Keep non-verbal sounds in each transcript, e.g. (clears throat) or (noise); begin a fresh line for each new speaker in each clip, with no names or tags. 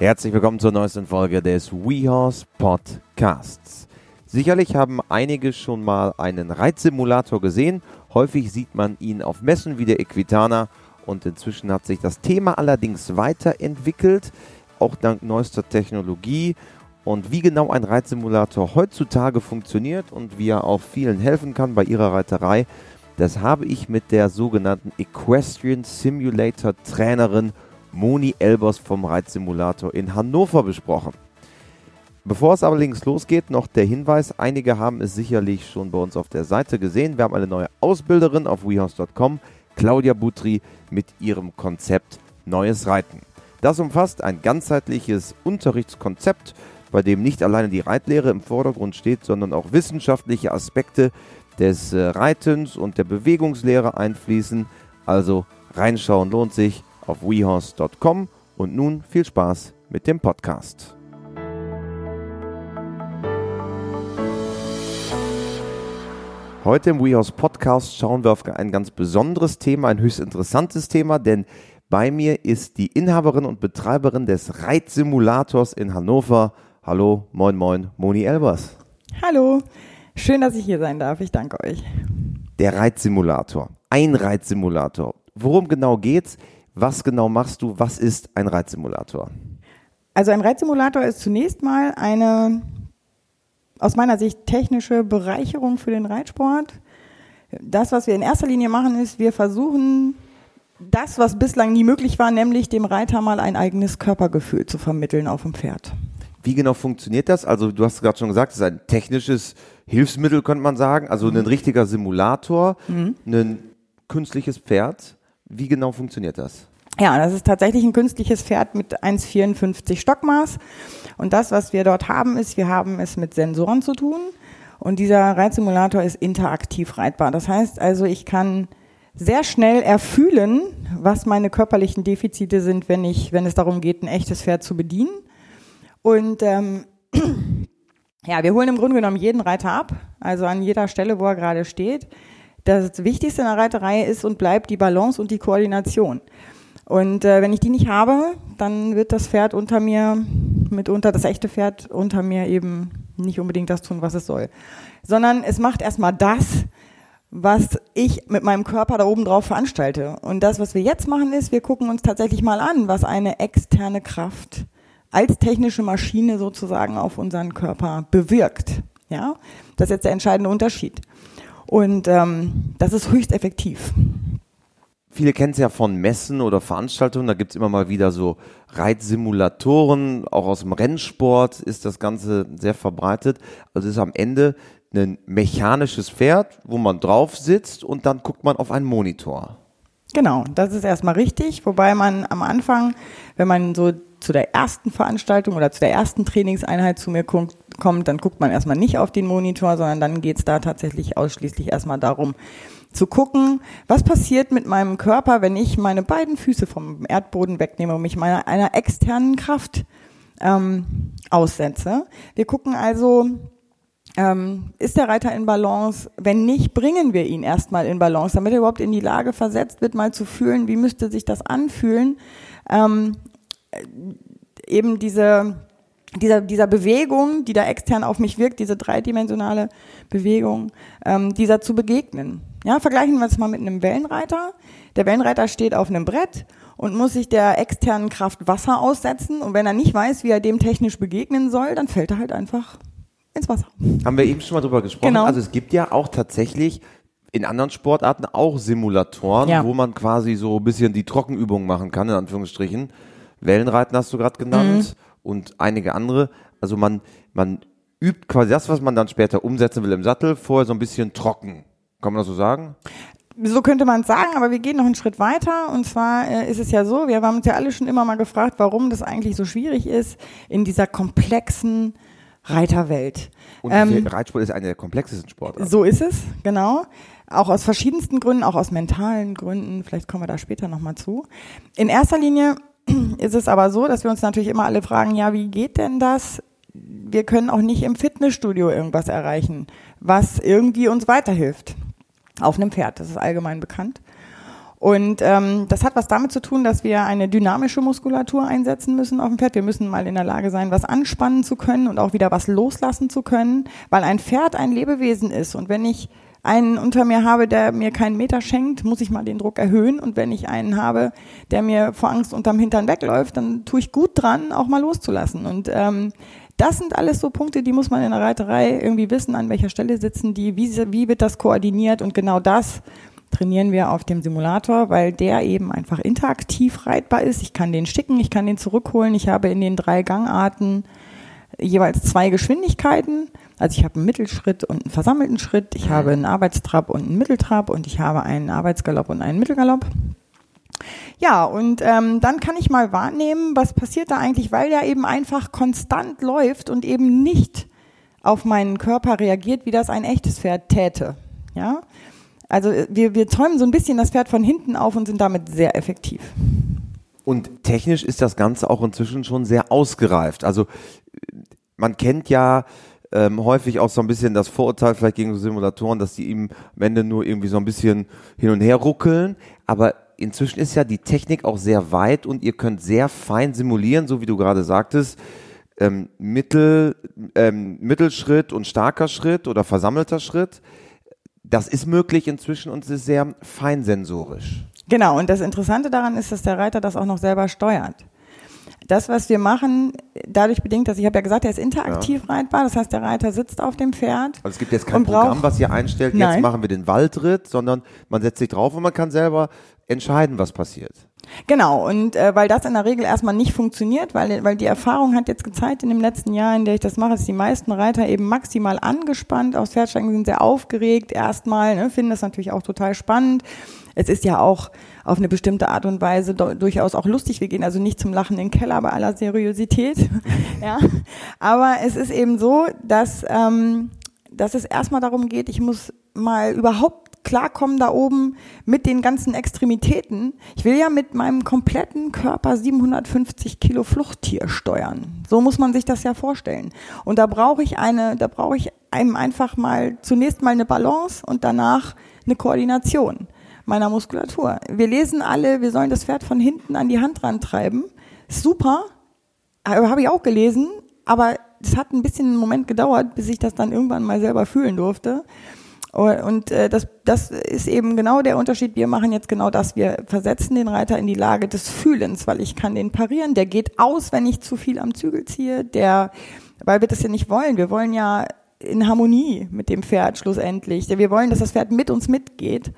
Herzlich willkommen zur neuesten Folge des WeHorse Podcasts. Sicherlich haben einige schon mal einen Reitsimulator gesehen. Häufig sieht man ihn auf Messen wie der Equitana und inzwischen hat sich das Thema allerdings weiterentwickelt, auch dank neuester Technologie. Und wie genau ein Reitsimulator heutzutage funktioniert und wie er auch vielen helfen kann bei ihrer Reiterei, das habe ich mit der sogenannten Equestrian Simulator Trainerin Moni Elbers vom Reitsimulator in Hannover besprochen. Bevor es allerdings losgeht, noch der Hinweis, einige haben es sicherlich schon bei uns auf der Seite gesehen. Wir haben eine neue Ausbilderin auf wehouse.com, Claudia Butri, mit ihrem Konzept Neues Reiten. Das umfasst ein ganzheitliches Unterrichtskonzept, bei dem nicht alleine die Reitlehre im Vordergrund steht, sondern auch wissenschaftliche Aspekte des äh, Reitens und der Bewegungslehre einfließen. Also reinschauen lohnt sich auf wehorse.com und nun viel Spaß mit dem Podcast. Heute im WeHorse Podcast schauen wir auf ein ganz besonderes Thema, ein höchst interessantes Thema, denn bei mir ist die Inhaberin und Betreiberin des Reitsimulators in Hannover. Hallo, moin, moin, Moni Elbers.
Hallo, schön, dass ich hier sein darf. Ich danke euch.
Der Reitsimulator, ein Reitsimulator. Worum genau geht's? Was genau machst du? Was ist ein Reitsimulator?
Also ein Reitsimulator ist zunächst mal eine aus meiner Sicht technische Bereicherung für den Reitsport. Das, was wir in erster Linie machen, ist, wir versuchen das, was bislang nie möglich war, nämlich dem Reiter mal ein eigenes Körpergefühl zu vermitteln auf dem Pferd.
Wie genau funktioniert das? Also du hast gerade schon gesagt, es ist ein technisches Hilfsmittel, könnte man sagen. Also mhm. ein richtiger Simulator, mhm. ein künstliches Pferd. Wie genau funktioniert das?
Ja, das ist tatsächlich ein künstliches Pferd mit 1,54 Stockmaß. Und das, was wir dort haben, ist, wir haben es mit Sensoren zu tun. Und dieser Reitsimulator ist interaktiv reitbar. Das heißt also, ich kann sehr schnell erfühlen, was meine körperlichen Defizite sind, wenn ich, wenn es darum geht, ein echtes Pferd zu bedienen. Und ähm, (clears throat) ja, wir holen im Grunde genommen jeden Reiter ab, also an jeder Stelle, wo er gerade steht das Wichtigste in der Reiterei ist und bleibt die Balance und die Koordination. Und äh, wenn ich die nicht habe, dann wird das Pferd unter mir, mitunter das echte Pferd unter mir eben nicht unbedingt das tun, was es soll. Sondern es macht erstmal das, was ich mit meinem Körper da oben drauf veranstalte. Und das, was wir jetzt machen, ist, wir gucken uns tatsächlich mal an, was eine externe Kraft als technische Maschine sozusagen auf unseren Körper bewirkt. Ja, das ist jetzt der entscheidende Unterschied. Und ähm, das ist höchst effektiv.
Viele kennen es ja von Messen oder Veranstaltungen, da gibt es immer mal wieder so Reitsimulatoren, auch aus dem Rennsport ist das Ganze sehr verbreitet. Also es ist am Ende ein mechanisches Pferd, wo man drauf sitzt und dann guckt man auf einen Monitor.
Genau, das ist erstmal richtig, wobei man am Anfang, wenn man so zu der ersten Veranstaltung oder zu der ersten Trainingseinheit zu mir kommt, dann guckt man erstmal nicht auf den Monitor, sondern dann geht es da tatsächlich ausschließlich erstmal darum, zu gucken, was passiert mit meinem Körper, wenn ich meine beiden Füße vom Erdboden wegnehme und mich meiner, einer externen Kraft ähm, aussetze. Wir gucken also, ähm, ist der Reiter in Balance? Wenn nicht, bringen wir ihn erstmal in Balance, damit er überhaupt in die Lage versetzt wird, mal zu fühlen, wie müsste sich das anfühlen, ähm, eben diese dieser, dieser Bewegung, die da extern auf mich wirkt, diese dreidimensionale Bewegung, ähm, dieser zu begegnen. Ja, vergleichen wir es mal mit einem Wellenreiter. Der Wellenreiter steht auf einem Brett und muss sich der externen Kraft Wasser aussetzen. Und wenn er nicht weiß, wie er dem technisch begegnen soll, dann fällt er halt einfach ins Wasser.
Haben wir eben schon mal drüber gesprochen. Genau. Also es gibt ja auch tatsächlich in anderen Sportarten auch Simulatoren, ja. wo man quasi so ein bisschen die Trockenübungen machen kann, in Anführungsstrichen. Wellenreiten hast du gerade genannt. Mhm und einige andere. Also man, man übt quasi das, was man dann später umsetzen will im Sattel, vorher so ein bisschen trocken. Kann man das so sagen?
So könnte man es sagen, aber wir gehen noch einen Schritt weiter. Und zwar äh, ist es ja so, wir haben uns ja alle schon immer mal gefragt, warum das eigentlich so schwierig ist in dieser komplexen Reiterwelt.
Und ähm, Reitsport ist eine der komplexesten Sportarten.
So ist es, genau. Auch aus verschiedensten Gründen, auch aus mentalen Gründen. Vielleicht kommen wir da später nochmal zu. In erster Linie (clears throat) ist es aber so, dass wir uns natürlich immer alle fragen, ja, wie geht denn das? Wir können auch nicht im Fitnessstudio irgendwas erreichen, was irgendwie uns weiterhilft. Auf einem Pferd, das ist allgemein bekannt. Und ähm, das hat was damit zu tun, dass wir eine dynamische Muskulatur einsetzen müssen auf dem Pferd. Wir müssen mal in der Lage sein, was anspannen zu können und auch wieder was loslassen zu können, weil ein Pferd ein Lebewesen ist. Und wenn ich einen unter mir habe, der mir keinen Meter schenkt, muss ich mal den Druck erhöhen. Und wenn ich einen habe, der mir vor Angst unterm Hintern wegläuft, dann tue ich gut dran, auch mal loszulassen. Und ähm, das sind alles so Punkte, die muss man in der Reiterei irgendwie wissen, an welcher Stelle sitzen die, wie, wie wird das koordiniert und genau das trainieren wir auf dem Simulator, weil der eben einfach interaktiv reitbar ist. Ich kann den schicken, ich kann den zurückholen. Ich habe in den drei Gangarten jeweils zwei Geschwindigkeiten. Also ich habe einen Mittelschritt und einen versammelten Schritt. Ich habe einen Arbeitstrab und einen Mitteltrab und ich habe einen Arbeitsgalopp und einen Mittelgalopp. Ja, und ähm, dann kann ich mal wahrnehmen, was passiert da eigentlich, weil der eben einfach konstant läuft und eben nicht auf meinen Körper reagiert, wie das ein echtes Pferd täte. Ja, also äh, wir, wir zäumen so ein bisschen das Pferd von hinten auf und sind damit sehr effektiv.
Und technisch ist das Ganze auch inzwischen schon sehr ausgereift. Also man kennt ja ähm, häufig auch so ein bisschen das Vorurteil vielleicht gegen Simulatoren, dass die ihm am Ende nur irgendwie so ein bisschen hin und her ruckeln. Aber inzwischen ist ja die Technik auch sehr weit und ihr könnt sehr fein simulieren, so wie du gerade sagtest. Ähm, Mittel, ähm, Mittelschritt und starker Schritt oder versammelter Schritt das ist möglich inzwischen und es ist sehr feinsensorisch.
Genau, und das Interessante daran ist, dass der Reiter das auch noch selber steuert. Das, was wir machen, dadurch bedingt, dass ich habe ja gesagt, er ist interaktiv ja. reitbar, das heißt, der Reiter sitzt auf dem Pferd.
Also es gibt jetzt kein Programm, was ihr einstellt, jetzt Nein. machen wir den Waldritt, sondern man setzt sich drauf und man kann selber entscheiden, was passiert.
Genau, und äh, weil das in der Regel erstmal nicht funktioniert, weil, weil die Erfahrung hat jetzt gezeigt in dem letzten Jahr, in der ich das mache, dass die meisten Reiter eben maximal angespannt aufs Pferd steigen, sind sehr aufgeregt erstmal, ne, finden das natürlich auch total spannend. Es ist ja auch auf eine bestimmte Art und Weise durchaus auch lustig. Wir gehen also nicht zum Lachen in den Keller bei aller Seriosität. (laughs) ja. Aber es ist eben so, dass, ähm, dass es erstmal darum geht, ich muss mal überhaupt klarkommen da oben mit den ganzen Extremitäten. Ich will ja mit meinem kompletten Körper 750 Kilo Fluchttier steuern. So muss man sich das ja vorstellen. Und da brauche ich eine, da brauche ich einem einfach mal zunächst mal eine Balance und danach eine Koordination meiner Muskulatur. Wir lesen alle, wir sollen das Pferd von hinten an die Hand rantreiben. Super, habe ich auch gelesen, aber es hat ein bisschen einen Moment gedauert, bis ich das dann irgendwann mal selber fühlen durfte. Und äh, das, das ist eben genau der Unterschied. Wir machen jetzt genau das. Wir versetzen den Reiter in die Lage des Fühlens, weil ich kann den parieren. Der geht aus, wenn ich zu viel am Zügel ziehe. Der, weil wir das ja nicht wollen. Wir wollen ja in Harmonie mit dem Pferd schlussendlich. Wir wollen, dass das Pferd mit uns mitgeht.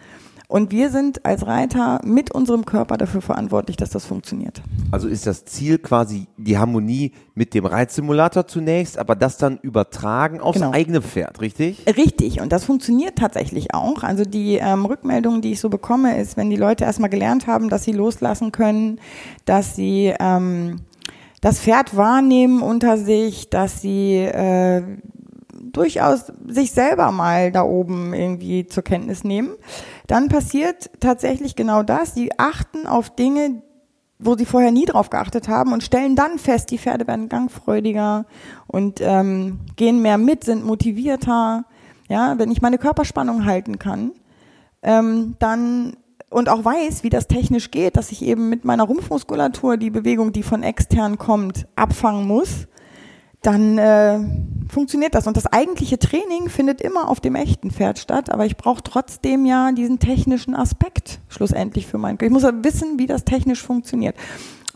Und wir sind als Reiter mit unserem Körper dafür verantwortlich, dass das funktioniert.
Also ist das Ziel quasi die Harmonie mit dem Reitsimulator zunächst, aber das dann übertragen aufs genau. eigene Pferd, richtig?
Richtig. Und das funktioniert tatsächlich auch. Also die ähm, Rückmeldung, die ich so bekomme, ist, wenn die Leute erstmal gelernt haben, dass sie loslassen können, dass sie ähm, das Pferd wahrnehmen unter sich, dass sie äh, durchaus sich selber mal da oben irgendwie zur Kenntnis nehmen, dann passiert tatsächlich genau das. Sie achten auf Dinge, wo sie vorher nie drauf geachtet haben und stellen dann fest, die Pferde werden gangfreudiger und ähm, gehen mehr mit, sind motivierter. Ja, wenn ich meine Körperspannung halten kann, ähm, dann und auch weiß, wie das technisch geht, dass ich eben mit meiner Rumpfmuskulatur die Bewegung, die von extern kommt, abfangen muss, dann äh, funktioniert das. Und das eigentliche Training findet immer auf dem echten Pferd statt, aber ich brauche trotzdem ja diesen technischen Aspekt schlussendlich für meinen Ich muss ja wissen, wie das technisch funktioniert.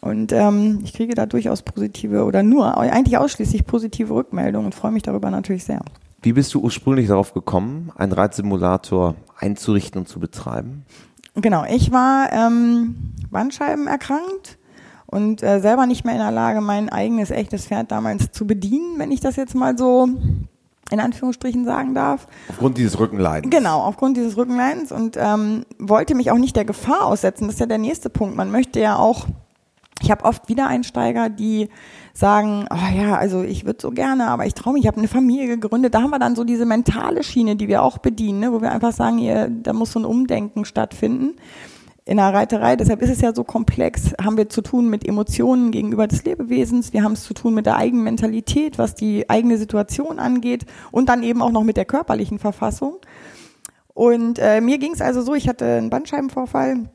Und ähm, ich kriege da durchaus positive oder nur, eigentlich ausschließlich positive Rückmeldungen und freue mich darüber natürlich sehr.
Wie bist du ursprünglich darauf gekommen, einen Reitsimulator einzurichten und zu betreiben?
Genau, ich war ähm, Bandscheiben erkrankt und äh, selber nicht mehr in der Lage, mein eigenes echtes Pferd damals zu bedienen, wenn ich das jetzt mal so in Anführungsstrichen sagen darf.
Aufgrund dieses Rückenleidens.
Genau, aufgrund dieses Rückenleidens und ähm, wollte mich auch nicht der Gefahr aussetzen. Das ist ja der nächste Punkt. Man möchte ja auch, ich habe oft Wiedereinsteiger, die sagen, oh ja, also ich würde so gerne, aber ich traue mich, ich habe eine Familie gegründet. Da haben wir dann so diese mentale Schiene, die wir auch bedienen, ne, wo wir einfach sagen, hier, da muss so ein Umdenken stattfinden in der Reiterei, deshalb ist es ja so komplex, haben wir zu tun mit Emotionen gegenüber des Lebewesens, wir haben es zu tun mit der eigenen Mentalität, was die eigene Situation angeht und dann eben auch noch mit der körperlichen Verfassung. Und äh, mir ging es also so, ich hatte einen Bandscheibenvorfall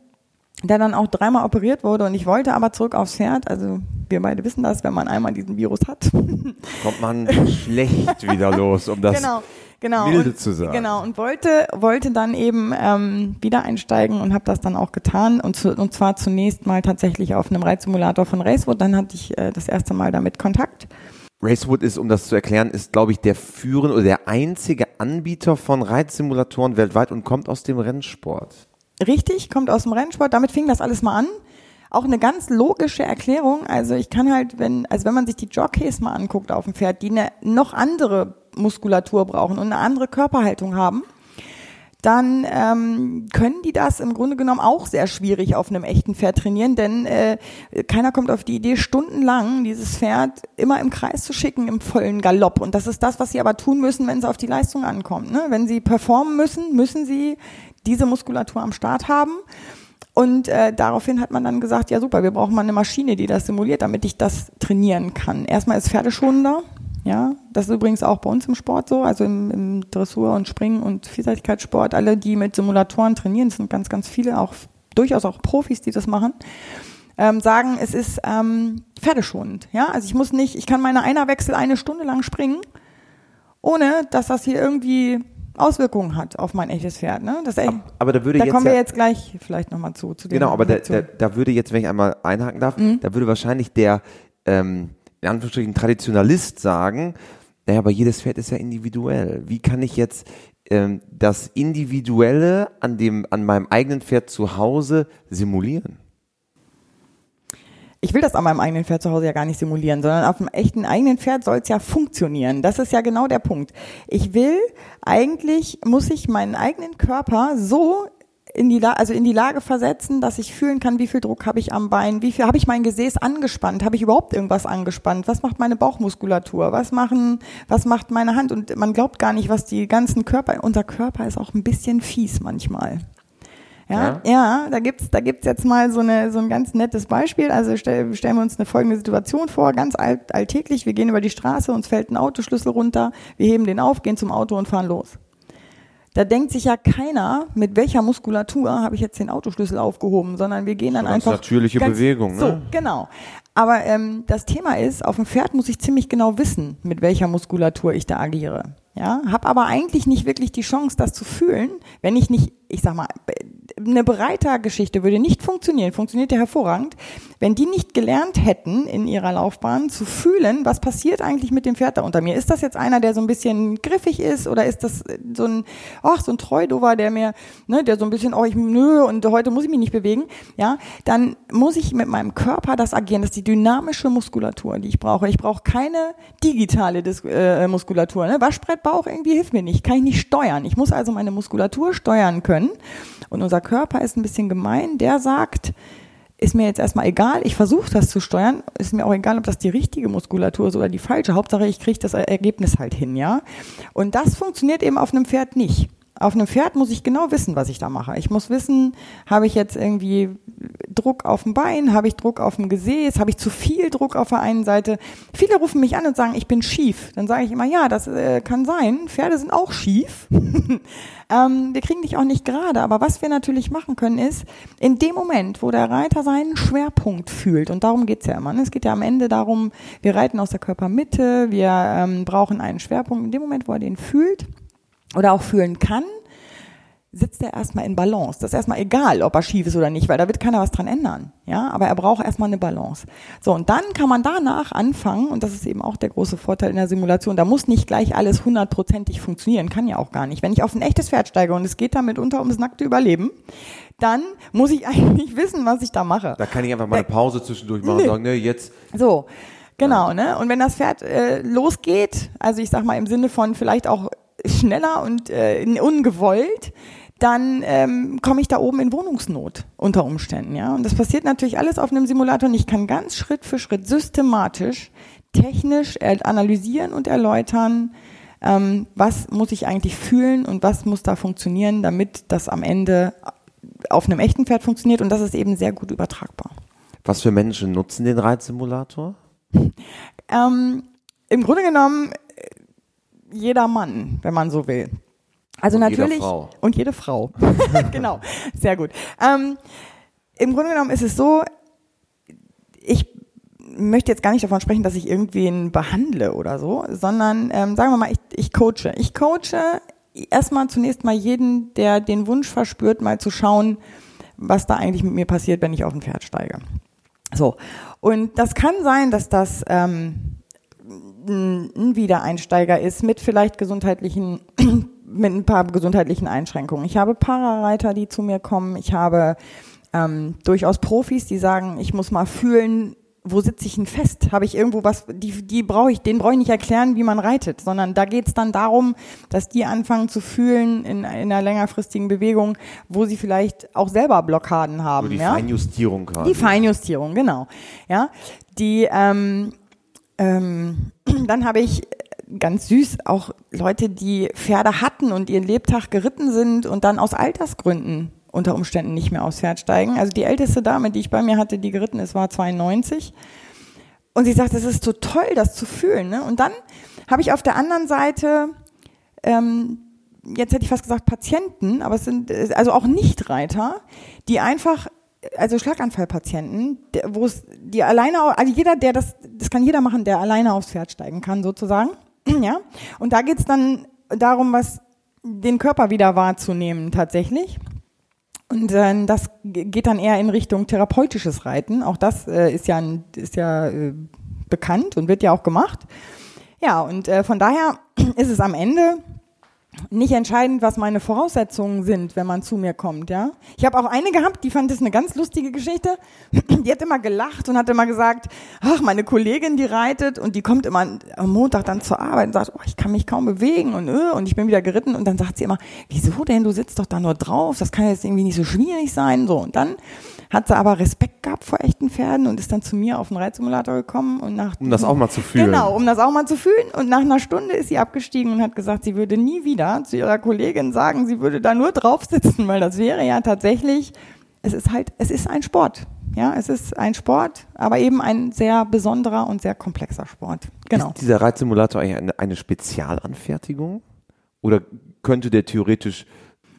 der dann auch dreimal operiert wurde und ich wollte aber zurück aufs Pferd. Also wir beide wissen das, wenn man einmal diesen Virus hat. (laughs)
Kommt man schlecht wieder los, um das
genau, genau.
milde
und,
zu sagen.
Genau, und wollte, wollte dann eben ähm, wieder einsteigen und habe das dann auch getan. Und, zu, und zwar zunächst mal tatsächlich auf einem Reitsimulator von Racewood. Dann hatte ich äh, das erste Mal damit Kontakt.
Racewood ist, um das zu erklären, ist, glaube ich, der führende oder der einzige Anbieter von Reitsimulatoren weltweit und kommt aus dem Rennsport.
Richtig, kommt aus dem Rennsport. Damit fing das alles mal an. Auch eine ganz logische Erklärung. Also ich kann halt, wenn, also wenn man sich die Jockeys mal anguckt auf dem Pferd, die eine noch andere Muskulatur brauchen und eine andere Körperhaltung haben, dann ähm, können die das im Grunde genommen auch sehr schwierig auf einem echten Pferd trainieren, denn äh, keiner kommt auf die Idee, stundenlang dieses Pferd immer im Kreis zu schicken im vollen Galopp. Und das ist das, was sie aber tun müssen, wenn es auf die Leistung ankommt. Ne? Wenn sie performen müssen, müssen sie diese Muskulatur am Start haben. Und äh, daraufhin hat man dann gesagt, ja super, wir brauchen mal eine Maschine, die das simuliert, damit ich das trainieren kann. Erstmal ist pferdeschonender, ja, das ist übrigens auch bei uns im Sport so, also im, im Dressur und Springen und Vielseitigkeitssport. Alle, die mit Simulatoren trainieren, sind ganz, ganz viele, auch durchaus auch Profis, die das machen, ähm, sagen, es ist ähm, pferdeschonend. Ja, also ich muss nicht, ich kann meine Einerwechsel eine Stunde lang springen, ohne dass das hier irgendwie Auswirkungen hat auf mein echtes Pferd. Ne? Das,
Aber, aber da würde
da
jetzt
kommen
ja,
wir jetzt gleich vielleicht nochmal zu. zu
Genau, aber da, da, da würde jetzt, wenn ich einmal einhaken darf,
Mhm.
da würde wahrscheinlich der, ähm, in Anführungsstrichen, Traditionalist sagen, naja, aber jedes Pferd ist ja individuell. Wie kann ich jetzt ähm, das Individuelle an dem, an meinem eigenen Pferd zu Hause simulieren?
Ich will das an meinem eigenen Pferd zu Hause ja gar nicht simulieren, sondern auf dem echten eigenen Pferd soll es ja funktionieren. Das ist ja genau der Punkt. Ich will, eigentlich muss ich meinen eigenen Körper so in die, also in die Lage versetzen, dass ich fühlen kann, wie viel Druck habe ich am Bein, wie viel habe ich mein Gesäß angespannt, habe ich überhaupt irgendwas angespannt, was macht meine Bauchmuskulatur, was machen, was macht meine Hand und man glaubt gar nicht, was die ganzen Körper, unser Körper ist auch ein bisschen fies manchmal. Ja, ja, da gibt's, da gibt's jetzt mal so eine, so ein ganz nettes Beispiel. Also stell, stellen wir uns eine folgende Situation vor, ganz alt, alltäglich. Wir gehen über die Straße, uns fällt ein Autoschlüssel runter, wir heben den auf, gehen zum Auto und fahren los. Da denkt sich ja keiner, mit welcher Muskulatur habe ich jetzt den Autoschlüssel aufgehoben, sondern wir gehen dann
Ganz
einfach.
natürliche Bewegung, ne?
So, genau. Aber ähm, das Thema ist, auf dem Pferd muss ich ziemlich genau wissen, mit welcher Muskulatur ich da agiere. Ja, habe aber eigentlich nicht wirklich die Chance, das zu fühlen, wenn ich nicht, ich sag mal, eine Bereitergeschichte würde nicht funktionieren, funktioniert ja hervorragend, wenn die nicht gelernt hätten in ihrer Laufbahn zu fühlen, was passiert eigentlich mit dem Pferd da unter mir. Ist das jetzt einer, der so ein bisschen griffig ist oder ist das so ein, ach, so ein Treudover, der mir, ne, der so ein bisschen, oh, ich, nö, und heute muss ich mich nicht bewegen, ja, dann muss ich mit meinem Körper das agieren. Das ist die dynamische Muskulatur, die ich brauche. Ich brauche keine digitale Dis äh, Muskulatur. Ne? Waschbrettbauch irgendwie hilft mir nicht, kann ich nicht steuern. Ich muss also meine Muskulatur steuern können. Und unser Körper ist ein bisschen gemein, der sagt, ist mir jetzt erstmal egal, ich versuche das zu steuern, ist mir auch egal, ob das die richtige Muskulatur ist oder die falsche. Hauptsache, ich kriege das Ergebnis halt hin, ja. Und das funktioniert eben auf einem Pferd nicht. Auf einem Pferd muss ich genau wissen, was ich da mache. Ich muss wissen, habe ich jetzt irgendwie Druck auf dem Bein, habe ich Druck auf dem Gesäß, habe ich zu viel Druck auf der einen Seite. Viele rufen mich an und sagen, ich bin schief. Dann sage ich immer, ja, das äh, kann sein. Pferde sind auch schief. (laughs) ähm, wir kriegen dich auch nicht gerade. Aber was wir natürlich machen können, ist, in dem Moment, wo der Reiter seinen Schwerpunkt fühlt, und darum geht's ja immer. Ne? Es geht ja am Ende darum, wir reiten aus der Körpermitte, wir ähm, brauchen einen Schwerpunkt. In dem Moment, wo er den fühlt, oder auch fühlen kann, sitzt er erstmal in Balance. Das ist erstmal egal, ob er schief ist oder nicht, weil da wird keiner was dran ändern. Ja, aber er braucht erstmal eine Balance. So, und dann kann man danach anfangen, und das ist eben auch der große Vorteil in der Simulation, da muss nicht gleich alles hundertprozentig funktionieren, kann ja auch gar nicht. Wenn ich auf ein echtes Pferd steige und es geht damit unter ums nackte Überleben, dann muss ich (laughs) eigentlich wissen, was ich da mache.
Da kann ich einfach mal eine Pause zwischendurch machen und
Nee.
sagen, ne, jetzt
So, genau, ne? Und wenn das Pferd äh, losgeht, also ich sag mal im Sinne von vielleicht auch schneller und äh, ungewollt, dann ähm, komme ich da oben in Wohnungsnot unter Umständen, ja. Und das passiert natürlich alles auf einem Simulator und ich kann ganz Schritt für Schritt systematisch, technisch äh, analysieren und erläutern, ähm, was muss ich eigentlich fühlen und was muss da funktionieren, damit das am Ende auf einem echten Pferd funktioniert und das ist eben sehr gut übertragbar.
Was für Menschen nutzen den Reitsimulator?
Ähm, Im Grunde genommen äh, jeder Mann, wenn man so will. Also
Und
natürlich
Frau.
und jede Frau. (laughs) genau, sehr gut. Ähm, Im Grunde genommen ist es so, ich möchte jetzt gar nicht davon sprechen, dass ich irgendwen behandle oder so, sondern ähm, sagen wir mal, ich, ich coache. Ich coache erstmal zunächst mal jeden, der den Wunsch verspürt, mal zu schauen, was da eigentlich mit mir passiert, wenn ich auf ein Pferd steige. So. Und das kann sein, dass das ähm, ein Wiedereinsteiger ist mit vielleicht gesundheitlichen, (clears throat) mit ein paar gesundheitlichen Einschränkungen. Ich habe Parareiter, die zu mir kommen. Ich habe ähm, durchaus Profis, die sagen, ich muss mal fühlen, wo sitze ich denn fest? Habe ich irgendwo was, die, die brauche ich, den brauche ich nicht erklären, wie man reitet, sondern da geht es dann darum, dass die anfangen zu fühlen in, in einer längerfristigen Bewegung, wo sie vielleicht auch selber Blockaden haben.
So die
ja?
Feinjustierung quasi.
Die Feinjustierung, genau. Ja, die, ähm, ähm, (clears throat) dann habe ich ganz süß auch Leute, die Pferde hatten und ihren Lebtag geritten sind und dann aus Altersgründen unter Umständen nicht mehr aufs Pferd steigen. Also die älteste Dame, die ich bei mir hatte, die geritten ist, war 92. Und sie sagt, es ist so toll, das zu fühlen. Ne? Und dann habe ich auf der anderen Seite, ähm, jetzt hätte ich fast gesagt Patienten, aber es sind also auch Nichtreiter, die einfach, also Schlaganfallpatienten, wo es die alleine, also jeder, der das, das kann jeder machen, der alleine aufs Pferd steigen kann, sozusagen. (clears throat) ja. Und da geht es dann darum, was den Körper wieder wahrzunehmen tatsächlich. Und äh, das geht dann eher in Richtung therapeutisches Reiten. Auch das äh, ist ja, ist ja äh, bekannt und wird ja auch gemacht. Ja, und äh, von daher (clears throat) ist es am Ende nicht entscheidend, was meine Voraussetzungen sind, wenn man zu mir kommt, ja. Ich habe auch eine gehabt, die fand das eine ganz lustige Geschichte. (clears throat) Die hat immer gelacht und hat immer gesagt, ach, meine Kollegin, die reitet und die kommt immer am Montag dann zur Arbeit und sagt, oh, ich kann mich kaum bewegen und äh, und ich bin wieder geritten und dann sagt sie immer, wieso denn, du sitzt doch da nur drauf, das kann jetzt irgendwie nicht so schwierig sein, so und dann hat sie aber Respekt gehabt vor echten Pferden und ist dann zu mir auf den Reitsimulator gekommen und nach
um das auch mal zu fühlen.
Genau, um das auch mal zu fühlen und nach einer Stunde ist sie abgestiegen und hat gesagt, sie würde nie wieder zu ihrer Kollegin sagen, sie würde da nur drauf sitzen, weil das wäre ja tatsächlich, es ist halt, es ist ein Sport. Ja, es ist ein Sport, aber eben ein sehr besonderer und sehr komplexer Sport. Genau.
Ist dieser Reitsimulator eigentlich eine, eine Spezialanfertigung? Oder könnte der theoretisch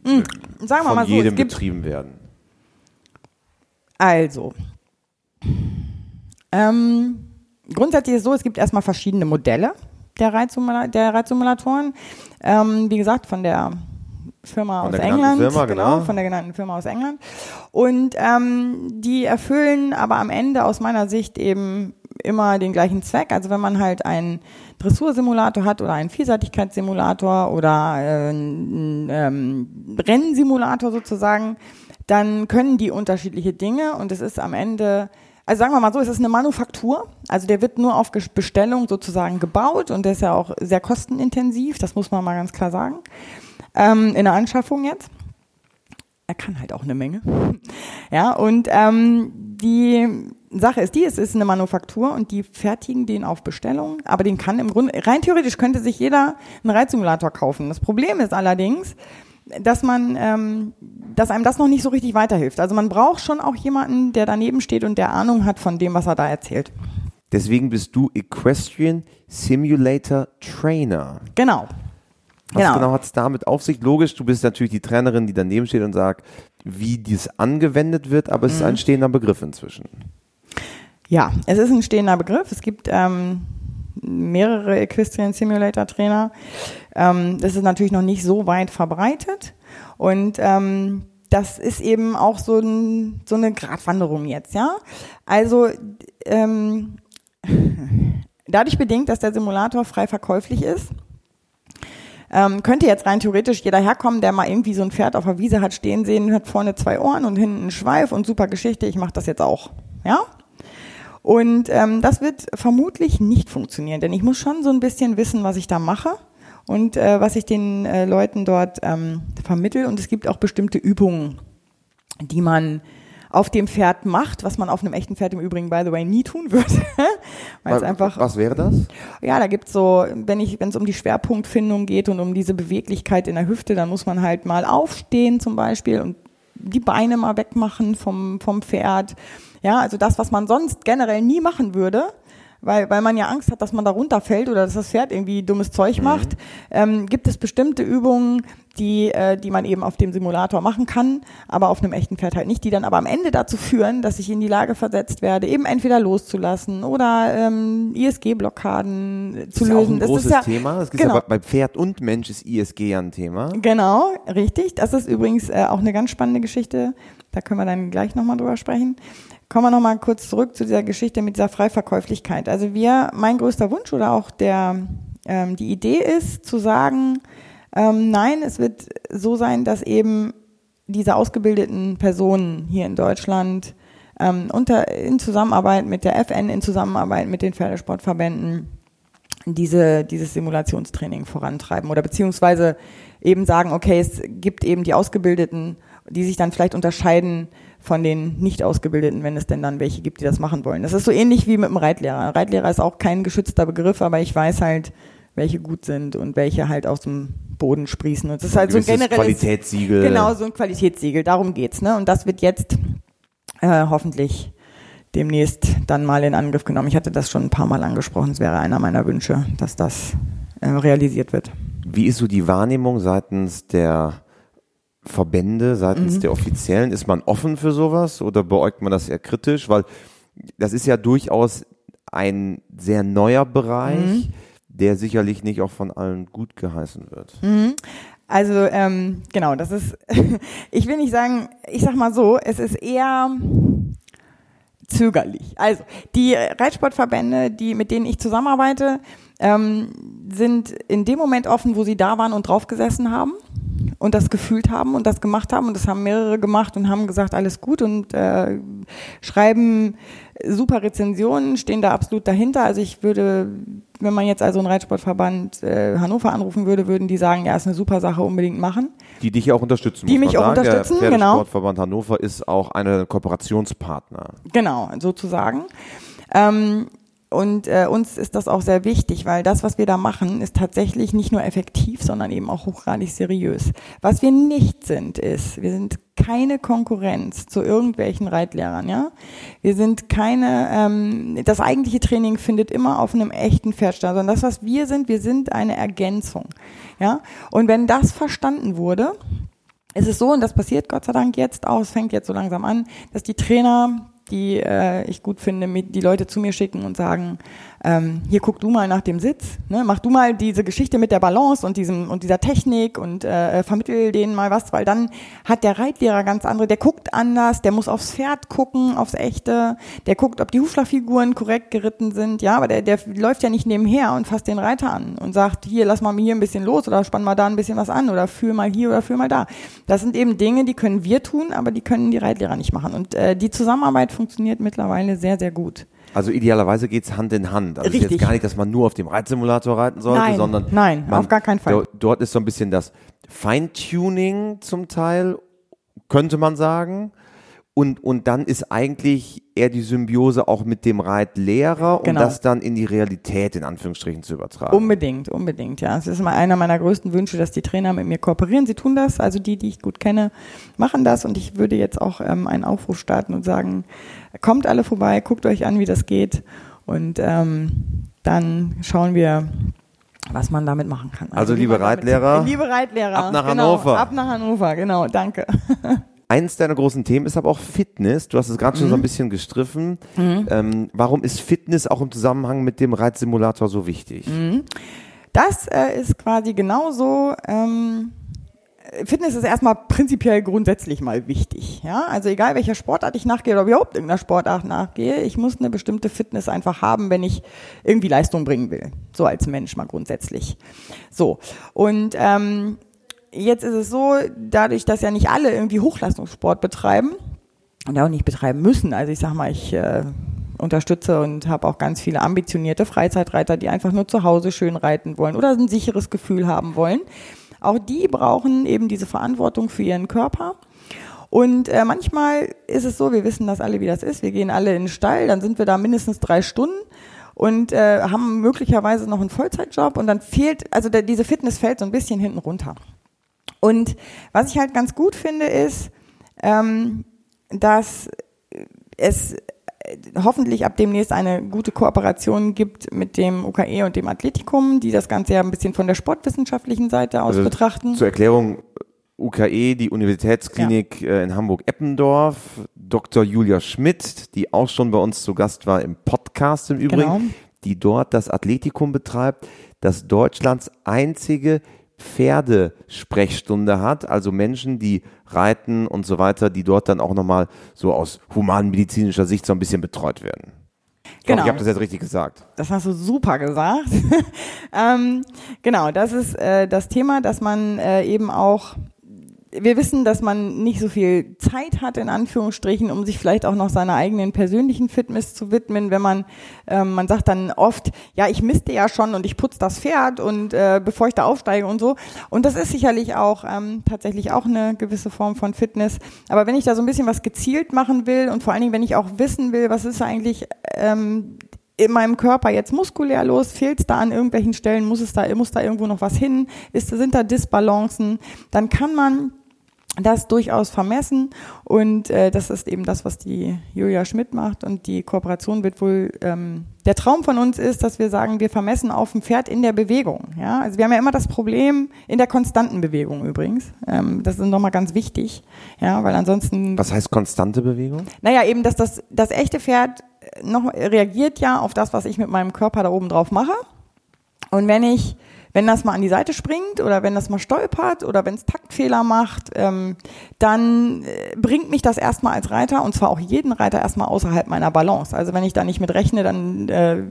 mhm. Sagen wir
von
mal so,
jedem
gibt,
betrieben werden?
Also, ähm, grundsätzlich ist es so, es gibt erstmal verschiedene Modelle der, Reitsimula der Reitsimulatoren. Ähm, wie gesagt, von der Firma
Von
aus England.
Firma, genau.
Von der genannten Firma aus England. Und ähm, die erfüllen aber am Ende aus meiner Sicht eben immer den gleichen Zweck. Also wenn man halt einen Dressursimulator hat oder einen Vielseitigkeitssimulator oder äh, einen ähm, Rennsimulator sozusagen, dann können die unterschiedliche Dinge und es ist am Ende also sagen wir mal so, es ist eine Manufaktur. Also der wird nur auf Bestellung sozusagen gebaut und der ist ja auch sehr kostenintensiv, das muss man mal ganz klar sagen. Ähm, in der Anschaffung jetzt. Er kann halt auch eine Menge. (laughs) Ja, und ähm, die Sache ist die, es ist eine Manufaktur und die fertigen den auf Bestellung, aber den kann im Grunde, rein theoretisch könnte sich jeder einen Reitsimulator kaufen. Das Problem ist allerdings, dass man, ähm, dass einem das noch nicht so richtig weiterhilft. Also man braucht schon auch jemanden, der daneben steht und der Ahnung hat von dem, was er da erzählt.
Deswegen bist du Equestrian Simulator Trainer.
Genau.
Was
Genau.
genau, hat es damit auf sich? Logisch, du bist natürlich die Trainerin, die daneben steht und sagt, wie dies angewendet wird, aber es
Mhm.
ist ein stehender Begriff inzwischen.
Ja, es ist ein stehender Begriff. Es gibt ähm, mehrere Equestrian Simulator Trainer. Ähm, das ist natürlich noch nicht so weit verbreitet und ähm, das ist eben auch so, ein, so eine Gratwanderung jetzt, ja. Also ähm, dadurch bedingt, dass der Simulator frei verkäuflich ist, ähm, könnte jetzt rein theoretisch jeder herkommen, der mal irgendwie so ein Pferd auf der Wiese hat stehen sehen, hat vorne zwei Ohren und hinten einen Schweif und super Geschichte, ich mache das jetzt auch. Ja? Und ähm, das wird vermutlich nicht funktionieren, denn ich muss schon so ein bisschen wissen, was ich da mache und äh, was ich den äh, Leuten dort ähm, vermittel. Und es gibt auch bestimmte Übungen, die man auf dem Pferd macht, was man auf einem echten Pferd im Übrigen, by the way, nie tun würde. (laughs) Weil es einfach
Was wäre das?
ja, da gibt's so, wenn ich, wenn es um die Schwerpunktfindung geht und um diese Beweglichkeit in der Hüfte, dann muss man halt mal aufstehen zum Beispiel und die Beine mal wegmachen vom, vom Pferd. Ja, also das, was man sonst generell nie machen würde, weil, weil man ja Angst hat, dass man da runterfällt oder dass das Pferd irgendwie dummes Zeug macht, ähm, gibt es bestimmte Übungen, die, äh, die man eben auf dem Simulator machen kann, aber auf einem echten Pferd halt nicht, die dann aber am Ende dazu führen, dass ich in die Lage versetzt werde, eben entweder loszulassen oder ähm, ISG-Blockaden zu
ist
lösen.
Ja auch ein
das
großes
ist ja,
Thema. Das ist
genau.
ja bei Pferd und Mensch ist ISG ja ein Thema.
Genau, richtig. Das ist übrigens äh, auch eine ganz spannende Geschichte. Da können wir dann gleich nochmal drüber sprechen. Kommen wir nochmal kurz zurück zu dieser Geschichte mit dieser Freiverkäuflichkeit. Also wir, mein größter Wunsch oder auch der, ähm, die Idee ist zu sagen, ähm, nein, es wird so sein, dass eben diese ausgebildeten Personen hier in Deutschland ähm, unter, in Zusammenarbeit mit der FN, in Zusammenarbeit mit den Pferdesportverbänden diese, dieses Simulationstraining vorantreiben oder beziehungsweise eben sagen, okay, es gibt eben die Ausgebildeten, die sich dann vielleicht unterscheiden von den nicht Ausgebildeten, wenn es denn dann welche gibt, die das machen wollen. Das ist so ähnlich wie mit dem Reitlehrer. Reitlehrer ist auch kein geschützter Begriff, aber ich weiß halt, welche gut sind und welche halt aus dem Boden sprießen. Und das ist halt so ein generelles
Qualitätssiegel.
Genau, so ein Qualitätssiegel. Darum geht's, ne? Und das wird jetzt äh, hoffentlich demnächst dann mal in Angriff genommen. Ich hatte das schon ein paar Mal angesprochen. Es wäre einer meiner Wünsche, dass das äh, realisiert wird.
Wie ist so die Wahrnehmung seitens der Verbände, seitens
Mhm.
der Offiziellen? Ist man offen für sowas oder beäugt man das eher kritisch? Weil das ist ja durchaus ein sehr neuer Bereich,
Mhm.
der sicherlich nicht auch von allen gut geheißen wird.
Also ähm, genau, das ist, (laughs) ich will nicht sagen, ich sag mal so, es ist eher zögerlich. Also die Reitsportverbände, die mit denen ich zusammenarbeite, ähm, sind in dem Moment offen, wo sie da waren und draufgesessen haben und das gefühlt haben und das gemacht haben und das haben mehrere gemacht und haben gesagt, alles gut und äh, schreiben super Rezensionen, stehen da absolut dahinter. Also ich würde, wenn man jetzt also einen Reitsportverband äh, Hannover anrufen würde, würden die sagen, ja, ist eine super Sache, unbedingt machen.
Die dich auch unterstützen.
Die mich auch
sagen.
unterstützen,
der
genau.
Pferdesportverband Hannover ist auch eine Kooperationspartner.
Genau, sozusagen. Ähm, und äh, uns ist das auch sehr wichtig, weil das, was wir da machen, ist tatsächlich nicht nur effektiv, sondern eben auch hochgradig seriös. Was wir nicht sind, ist, wir sind keine Konkurrenz zu irgendwelchen Reitlehrern, ja. Wir sind keine, ähm, das eigentliche Training findet immer auf einem echten Pferd statt, sondern das, was wir sind, wir sind eine Ergänzung, ja. Und wenn das verstanden wurde, ist es so, und das passiert Gott sei Dank jetzt auch, es fängt jetzt so langsam an, dass die Trainer, die äh, ich gut finde, mit, die Leute zu mir schicken und sagen, ähm, hier guck du mal nach dem Sitz, ne? mach du mal diese Geschichte mit der Balance und diesem und dieser Technik und äh, vermittel denen mal was, weil dann hat der Reitlehrer ganz andere, der guckt anders, der muss aufs Pferd gucken, aufs echte, der guckt, ob die Hufschlagfiguren korrekt geritten sind, ja, aber der, der läuft ja nicht nebenher und fasst den Reiter an und sagt, hier, lass mal hier ein bisschen los oder spann mal da ein bisschen was an oder führ mal hier oder führ mal da. Das sind eben Dinge, die können wir tun, aber die können die Reitlehrer nicht machen. Und äh, die Zusammenarbeit funktioniert mittlerweile sehr, sehr gut.
Also idealerweise geht's Hand in Hand. Also es ist
Richtig.
jetzt gar nicht, dass man nur auf dem Reitsimulator reiten sollte,
Nein,
sondern
nein,
man,
auf gar keinen Fall.
do- Dort ist so ein bisschen das Feintuning zum Teil, könnte man sagen. Und, und dann ist eigentlich eher die Symbiose auch mit dem Reitlehrer, um
Genau.
das dann in die Realität in Anführungsstrichen zu übertragen.
Unbedingt, unbedingt, ja. Es ist mal einer meiner größten Wünsche, dass die Trainer mit mir kooperieren. Sie tun das, also die, die ich gut kenne, machen das. Und ich würde jetzt auch ähm, einen Aufruf starten und sagen, kommt alle vorbei, guckt euch an, wie das geht. Und ähm, dann schauen wir, was man damit machen kann.
Also,
wie
liebe
man damit-
Reitlehrer,
liebe Reitlehrer,
ab nach
genau,
Hannover.
Ab nach Hannover, genau, danke. (laughs)
Eins deiner großen Themen ist aber auch Fitness. Du hast es gerade schon
Mhm.
so ein bisschen gestriffen. Ähm, warum ist Fitness auch im Zusammenhang mit dem Reitsimulator so wichtig?
Mhm. Das äh, ist quasi genauso. Ähm, Fitness ist erstmal prinzipiell grundsätzlich mal wichtig. Ja? Also egal welcher Sportart ich nachgehe oder überhaupt irgendeiner Sportart nachgehe, ich muss eine bestimmte Fitness einfach haben, wenn ich irgendwie Leistung bringen will. So als Mensch mal grundsätzlich. So. Und ähm, jetzt ist es so, dadurch, dass ja nicht alle irgendwie Hochleistungssport betreiben, und auch nicht betreiben müssen. Also ich sag mal, ich äh, unterstütze und habe auch ganz viele ambitionierte Freizeitreiter, die einfach nur zu Hause schön reiten wollen oder ein sicheres Gefühl haben wollen. Auch die brauchen eben diese Verantwortung für ihren Körper. Und äh, manchmal ist es so, wir wissen das alle, wie das ist. Wir gehen alle in den Stall, dann sind wir da mindestens drei Stunden und äh, haben möglicherweise noch einen Vollzeitjob und dann fehlt, also der, diese Fitness fällt so ein bisschen hinten runter. Und was ich halt ganz gut finde, ist, ähm, dass es hoffentlich ab demnächst eine gute Kooperation gibt mit dem UKE und dem Athletikum, die das Ganze ja ein bisschen von der sportwissenschaftlichen Seite aus
Also
betrachten.
Zur Erklärung, UKE, die Universitätsklinik äh, in Hamburg-Eppendorf, Dr. Julia Schmidt, die auch schon bei uns zu Gast war im Podcast im Übrigen,
Genau.
die dort das Athletikum betreibt, das Deutschlands einzige Pferdesprechstunde hat, also Menschen, die reiten und so weiter, die dort dann auch nochmal so aus humanmedizinischer Sicht so ein bisschen betreut werden. Ich
Genau.
hoffe, ich habe das jetzt richtig gesagt.
Das hast du super gesagt. (laughs) ähm, genau, das ist äh, das Thema, dass man äh, eben auch wir wissen, dass man nicht so viel Zeit hat, in Anführungsstrichen, um sich vielleicht auch noch seiner eigenen persönlichen Fitness zu widmen, wenn man, ähm, man sagt dann oft, ja, ich misste ja schon und ich putze das Pferd und äh, bevor ich da aufsteige und so. Und das ist sicherlich auch ähm, tatsächlich auch eine gewisse Form von Fitness. Aber wenn ich da so ein bisschen was gezielt machen will und vor allen Dingen, wenn ich auch wissen will, was ist eigentlich ähm, in meinem Körper jetzt muskulär los? Fehlt es da an irgendwelchen Stellen? Muss es da, muss da irgendwo noch was hin? Ist, sind da Disbalancen? Dann kann man das durchaus vermessen und äh, das ist eben das, was die Julia Schmidt macht und die Kooperation wird wohl ähm, der Traum von uns ist, dass wir sagen, wir vermessen auf dem Pferd in der Bewegung. Ja, also wir haben ja immer das Problem in der konstanten Bewegung übrigens. Ähm, das ist nochmal ganz wichtig, ja, weil ansonsten
Was heißt konstante Bewegung?
naja, eben, dass das, das echte Pferd noch reagiert ja auf das, was ich mit meinem Körper da oben drauf mache. Und wenn ich, wenn das mal an die Seite springt oder wenn das mal stolpert oder wenn es Taktfehler macht, ähm, dann äh, bringt mich das erstmal als Reiter und zwar auch jeden Reiter erstmal außerhalb meiner Balance. Also wenn ich da nicht mit rechne, dann äh,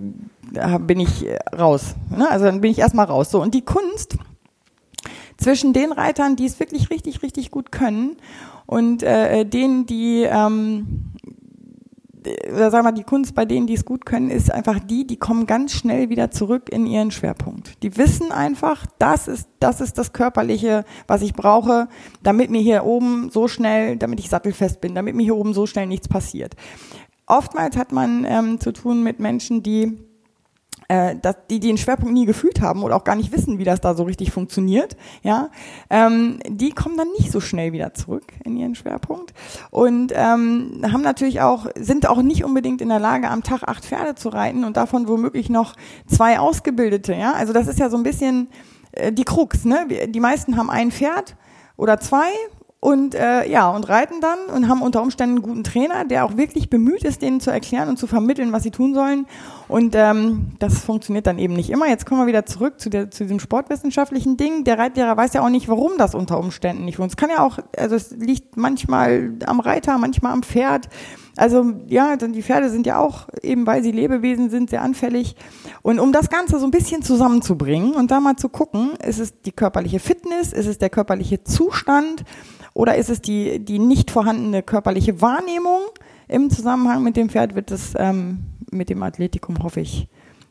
bin ich äh, raus. Ne? Also dann bin ich erstmal raus. So, und die Kunst zwischen den Reitern, die es wirklich richtig, richtig gut können und äh, denen, die ähm, oder sagen wir, die Kunst bei denen, die es gut können, ist einfach die, die kommen ganz schnell wieder zurück in ihren Schwerpunkt. Die wissen einfach, das ist, das ist das Körperliche, was ich brauche, damit mir hier oben so schnell, damit ich sattelfest bin, damit mir hier oben so schnell nichts passiert. Oftmals hat man ähm, zu tun mit Menschen, die äh, dass die, die den Schwerpunkt nie gefühlt haben oder auch gar nicht wissen, wie das da so richtig funktioniert, ja, ähm, die kommen dann nicht so schnell wieder zurück in ihren Schwerpunkt und ähm, haben natürlich auch, sind auch nicht unbedingt in der Lage, am Tag acht Pferde zu reiten und davon womöglich noch zwei Ausgebildete, ja. Also das ist ja so ein bisschen äh, die Krux, ne? Die meisten haben ein Pferd oder zwei und äh, ja und reiten dann und haben unter Umständen einen guten Trainer, der auch wirklich bemüht ist, denen zu erklären und zu vermitteln, was sie tun sollen. Und ähm, das funktioniert dann eben nicht immer. Jetzt kommen wir wieder zurück zu, der, zu diesem sportwissenschaftlichen Ding. Der Reitlehrer weiß ja auch nicht, warum das unter Umständen nicht funktioniert. Es kann ja auch, also es liegt manchmal am Reiter, manchmal am Pferd. Also ja, denn die Pferde sind ja auch, eben weil sie Lebewesen sind, sehr anfällig. Und um das Ganze so ein bisschen zusammenzubringen und da mal zu gucken, ist es die körperliche Fitness, ist es der körperliche Zustand oder ist es die, die nicht vorhandene körperliche Wahrnehmung im Zusammenhang mit dem Pferd, wird es ähm, mit dem Athletikum, hoffe ich,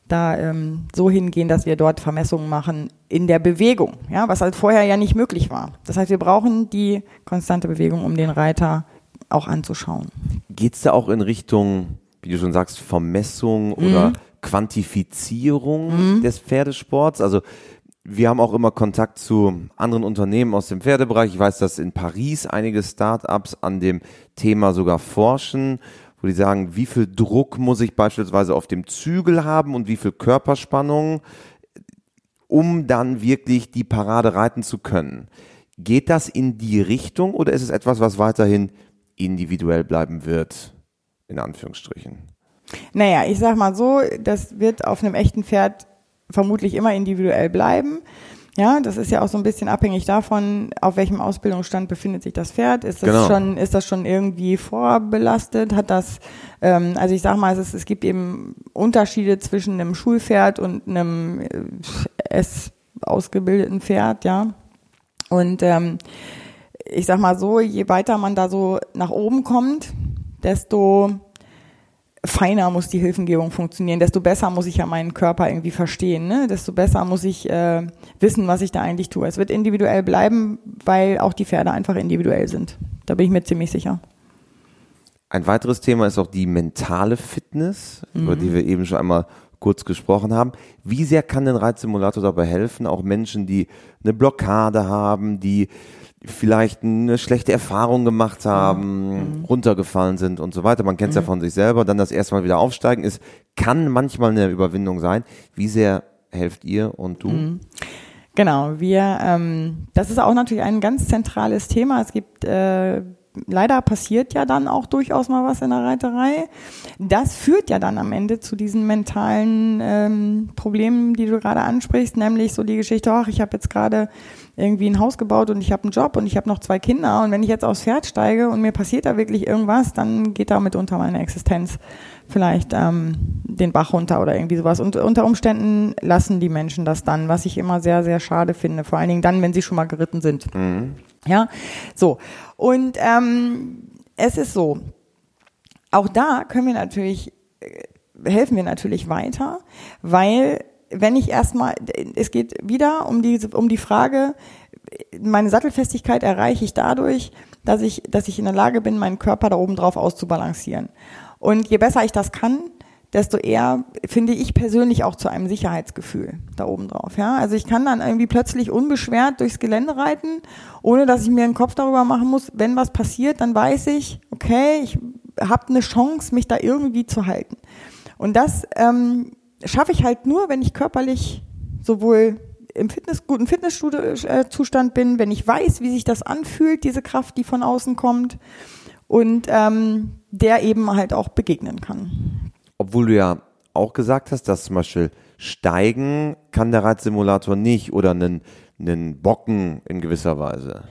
da ähm, so hingehen, dass wir dort Vermessungen machen in der Bewegung, ja, was halt vorher ja nicht möglich war. Das heißt, wir brauchen die konstante Bewegung, um den Reiter auch anzuschauen.
Geht es da auch in Richtung, wie du schon sagst, Vermessung oder Quantifizierung des Pferdesports? Also wir haben auch immer Kontakt zu anderen Unternehmen aus dem Pferdebereich. Ich weiß, dass in Paris einige Startups an dem Thema sogar forschen, wo die sagen, wie viel Druck muss ich beispielsweise auf dem Zügel haben und wie viel Körperspannung, um dann wirklich die Parade reiten zu können. Geht das in die Richtung oder ist es etwas, was weiterhin individuell bleiben wird? In Anführungsstrichen.
Naja, ich sag mal so, das wird auf einem echten Pferd vermutlich immer individuell bleiben. Ja, das ist ja auch so ein bisschen abhängig davon, auf welchem Ausbildungsstand befindet sich das Pferd. Ist das
Genau.
schon, ist das schon irgendwie vorbelastet? Hat das, ähm, also ich sag mal, es, ist, es gibt eben Unterschiede zwischen einem Schulpferd und einem äh, S ausgebildeten Pferd, ja. Und ähm, ich sag mal so, je weiter man da so nach oben kommt, desto feiner muss die Hilfengebung funktionieren, desto besser muss ich ja meinen Körper irgendwie verstehen, ne? desto besser muss ich äh, wissen, was ich da eigentlich tue. Es wird individuell bleiben, weil auch die Pferde einfach individuell sind. Da bin ich mir ziemlich sicher.
Ein weiteres Thema ist auch die mentale Fitness, über die wir eben schon einmal kurz gesprochen haben. Wie sehr kann denn Reitsimulator dabei helfen, auch Menschen, die eine Blockade haben, die vielleicht eine schlechte Erfahrung gemacht haben, mhm. runtergefallen sind und so weiter. Man kennt es mhm. ja von sich selber. Dann das erste Mal wieder aufsteigen ist, kann manchmal eine Überwindung sein. Wie sehr helft ihr und du? Mhm.
Genau, wir, ähm, das ist auch natürlich ein ganz zentrales Thema. Es gibt äh, leider passiert ja dann auch durchaus mal was in der Reiterei. Das führt ja dann am Ende zu diesen mentalen ähm, Problemen, die du gerade ansprichst, nämlich so die Geschichte, ach, ich habe jetzt gerade irgendwie ein Haus gebaut und ich habe einen Job und ich habe noch zwei Kinder und wenn ich jetzt aufs Pferd steige und mir passiert da wirklich irgendwas, dann geht damit unter meine Existenz vielleicht ähm, den Bach runter oder irgendwie sowas. Und unter Umständen lassen die Menschen das dann, was ich immer sehr, sehr schade finde. Vor allen Dingen dann, wenn sie schon mal geritten sind. Mhm. Ja, so. Und ähm, es ist so, auch da können wir natürlich, äh, helfen wir natürlich weiter, weil wenn ich erstmal, es geht wieder um die, um die Frage, meine Sattelfestigkeit erreiche ich dadurch, dass ich, dass ich in der Lage bin, meinen Körper da oben drauf auszubalancieren. Und je besser ich das kann, desto eher finde ich persönlich auch zu einem Sicherheitsgefühl da oben drauf. Ja? Also ich kann dann irgendwie plötzlich unbeschwert durchs Gelände reiten, ohne dass ich mir einen Kopf darüber machen muss, wenn was passiert, dann weiß ich, okay, ich habe eine Chance, mich da irgendwie zu halten. Und das ähm, schaffe ich halt nur, wenn ich körperlich sowohl im Fitness, guten Fitnesszustand bin, wenn ich weiß, wie sich das anfühlt, diese Kraft, die von außen kommt und ähm, der eben halt auch begegnen kann.
Obwohl du ja auch gesagt hast, dass zum Beispiel steigen kann der Reitsimulator nicht oder einen, einen Bocken in gewisser Weise.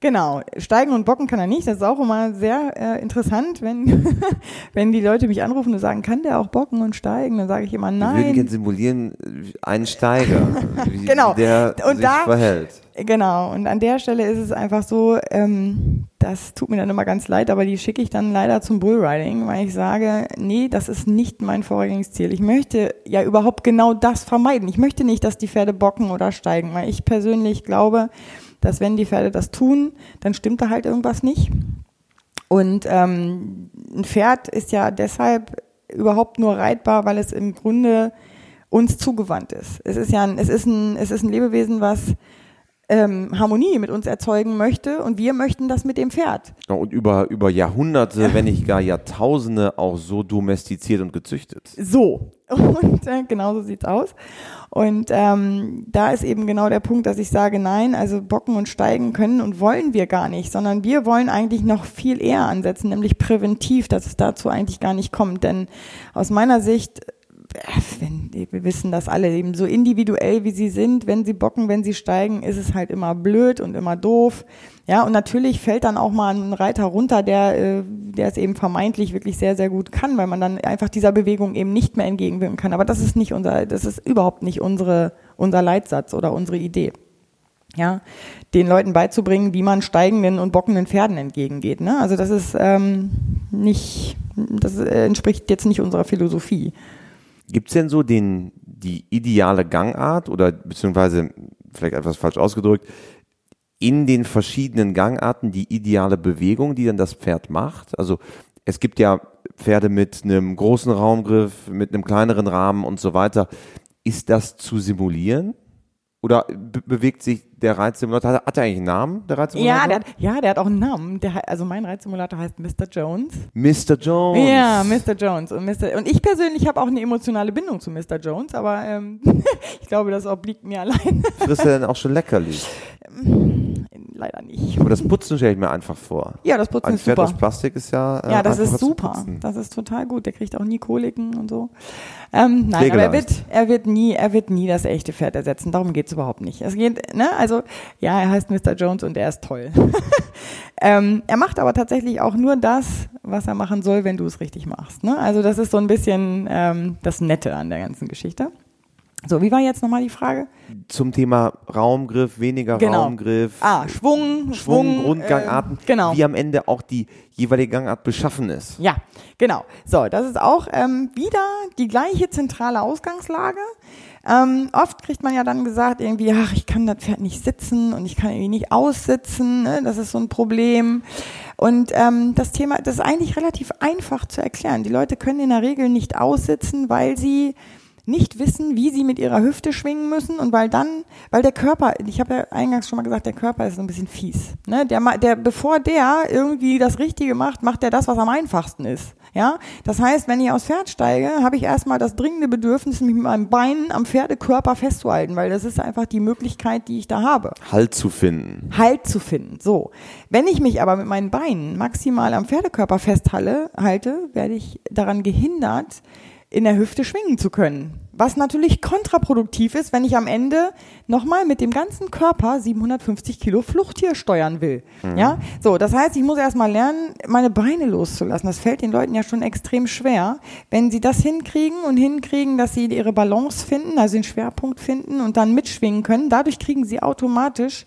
Genau, steigen und bocken kann er nicht. Das ist auch immer sehr äh, interessant, wenn, (laughs) wenn die Leute mich anrufen und sagen, kann der auch bocken und steigen? Dann sage ich immer nein. Wir
würden jetzt simulieren einen Steiger, (laughs) wie,
genau.
der und sich da, verhält.
Genau, und an der Stelle ist es einfach so, ähm, das tut mir dann immer ganz leid, aber die schicke ich dann leider zum Bullriding, weil ich sage, nee, das ist nicht mein vorrangiges. Ich möchte ja überhaupt genau das vermeiden. Ich möchte nicht, dass die Pferde bocken oder steigen, weil ich persönlich glaube, dass wenn die Pferde das tun, dann stimmt da halt irgendwas nicht. Und ähm, ein Pferd ist ja deshalb überhaupt nur reitbar, weil es im Grunde uns zugewandt ist. Es ist ja ein, es ist ein, es ist ein Lebewesen, was ähm, Harmonie mit uns erzeugen möchte und wir möchten das mit dem Pferd.
Und über, über Jahrhunderte, (laughs) wenn nicht gar Jahrtausende auch so domestiziert und gezüchtet.
So. (laughs) Und äh, genau so sieht's aus. Und ähm, da ist eben genau der Punkt, dass ich sage, nein, also bocken und steigen können und wollen wir gar nicht, sondern wir wollen eigentlich noch viel eher ansetzen, nämlich präventiv, dass es dazu eigentlich gar nicht kommt. Denn aus meiner Sicht wenn, wir wissen das alle, eben so individuell wie sie sind, wenn sie bocken, wenn sie steigen, ist es halt immer blöd und immer doof. Ja, und natürlich fällt dann auch mal ein Reiter runter, der, äh, der es eben vermeintlich wirklich sehr, sehr gut kann, weil man dann einfach dieser Bewegung eben nicht mehr entgegenwirken kann. Aber das ist nicht unser, das ist überhaupt nicht unsere, unser Leitsatz oder unsere Idee. Ja, den Leuten beizubringen, wie man steigenden und bockenden Pferden entgegengeht. Ne? Also das ist ähm, nicht, das äh, entspricht jetzt nicht unserer Philosophie.
Gibt es denn so den, die ideale Gangart oder beziehungsweise vielleicht etwas falsch ausgedrückt, in den verschiedenen Gangarten die ideale Bewegung, die dann das Pferd macht? Also es gibt ja Pferde mit einem großen Raumgriff, mit einem kleineren Rahmen und so weiter. Ist das zu simulieren? Oder be bewegt sich der Reitsimulator? Hat, hat er eigentlich einen Namen, der Reitsimulator?
Ja, der hat, ja, der hat auch einen Namen. Der, also mein Reitsimulator heißt Mr. Jones.
Mr. Jones.
Ja, Mr. Jones. Und, Mr. und ich persönlich habe auch eine emotionale Bindung zu Mr. Jones, aber ähm, (laughs) ich glaube, das obliegt mir allein.
Frisst er denn auch schon leckerlich?
leider nicht.
Aber das Putzen stelle ich mir einfach vor.
Ja, das Putzen
Ein
ist
Pferd
super.
aus Plastik ist ja.
Äh, ja, das ist super. Das ist total gut. Der kriegt auch nie Koliken und so. Ähm, nein, aber er wird, er wird nie, er wird nie das echte Pferd ersetzen. Darum geht's überhaupt nicht. Es geht, ne, also ja, er heißt Mr. Jones und er ist toll. (laughs) ähm, er macht aber tatsächlich auch nur das, was er machen soll, wenn du es richtig machst. Ne? Also das ist so ein bisschen ähm, das Nette an der ganzen Geschichte. So, wie war jetzt nochmal die Frage?
Zum Thema Raumgriff, weniger
genau.
Raumgriff.
Ah, Schwung,
Schwung, Schwung Grundgangarten.
Äh, genau.
Wie am Ende auch die jeweilige Gangart beschaffen ist.
Ja, genau. So, das ist auch ähm, wieder die gleiche zentrale Ausgangslage. Ähm, oft kriegt man ja dann gesagt, irgendwie, ach, ich kann das Pferd nicht sitzen und ich kann irgendwie nicht aussitzen. Ne? Das ist so ein Problem. Und ähm, das Thema, das ist eigentlich relativ einfach zu erklären. Die Leute können in der Regel nicht aussitzen, weil sie nicht wissen, wie sie mit ihrer Hüfte schwingen müssen und weil dann, weil der Körper, ich habe ja eingangs schon mal gesagt, der Körper ist so ein bisschen fies. Ne? Der, der, bevor der irgendwie das Richtige macht, macht er das, was am einfachsten ist. Ja, das heißt, wenn ich aufs Pferd steige, habe ich erstmal das dringende Bedürfnis, mich mit meinem Bein am Pferdekörper festzuhalten, weil das ist einfach die Möglichkeit, die ich da habe.
Halt zu finden.
Halt zu finden. So. Wenn ich mich aber mit meinen Beinen maximal am Pferdekörper festhalte, halte, werde ich daran gehindert, in der Hüfte schwingen zu können. Was natürlich kontraproduktiv ist, wenn ich am Ende nochmal mit dem ganzen Körper 750 Kilo Fluchttier steuern will. Mhm. Ja, so, das heißt, ich muss erstmal lernen, meine Beine loszulassen. Das fällt den Leuten ja schon extrem schwer. Wenn sie das hinkriegen und hinkriegen, dass sie ihre Balance finden, also den Schwerpunkt finden und dann mitschwingen können, dadurch kriegen sie automatisch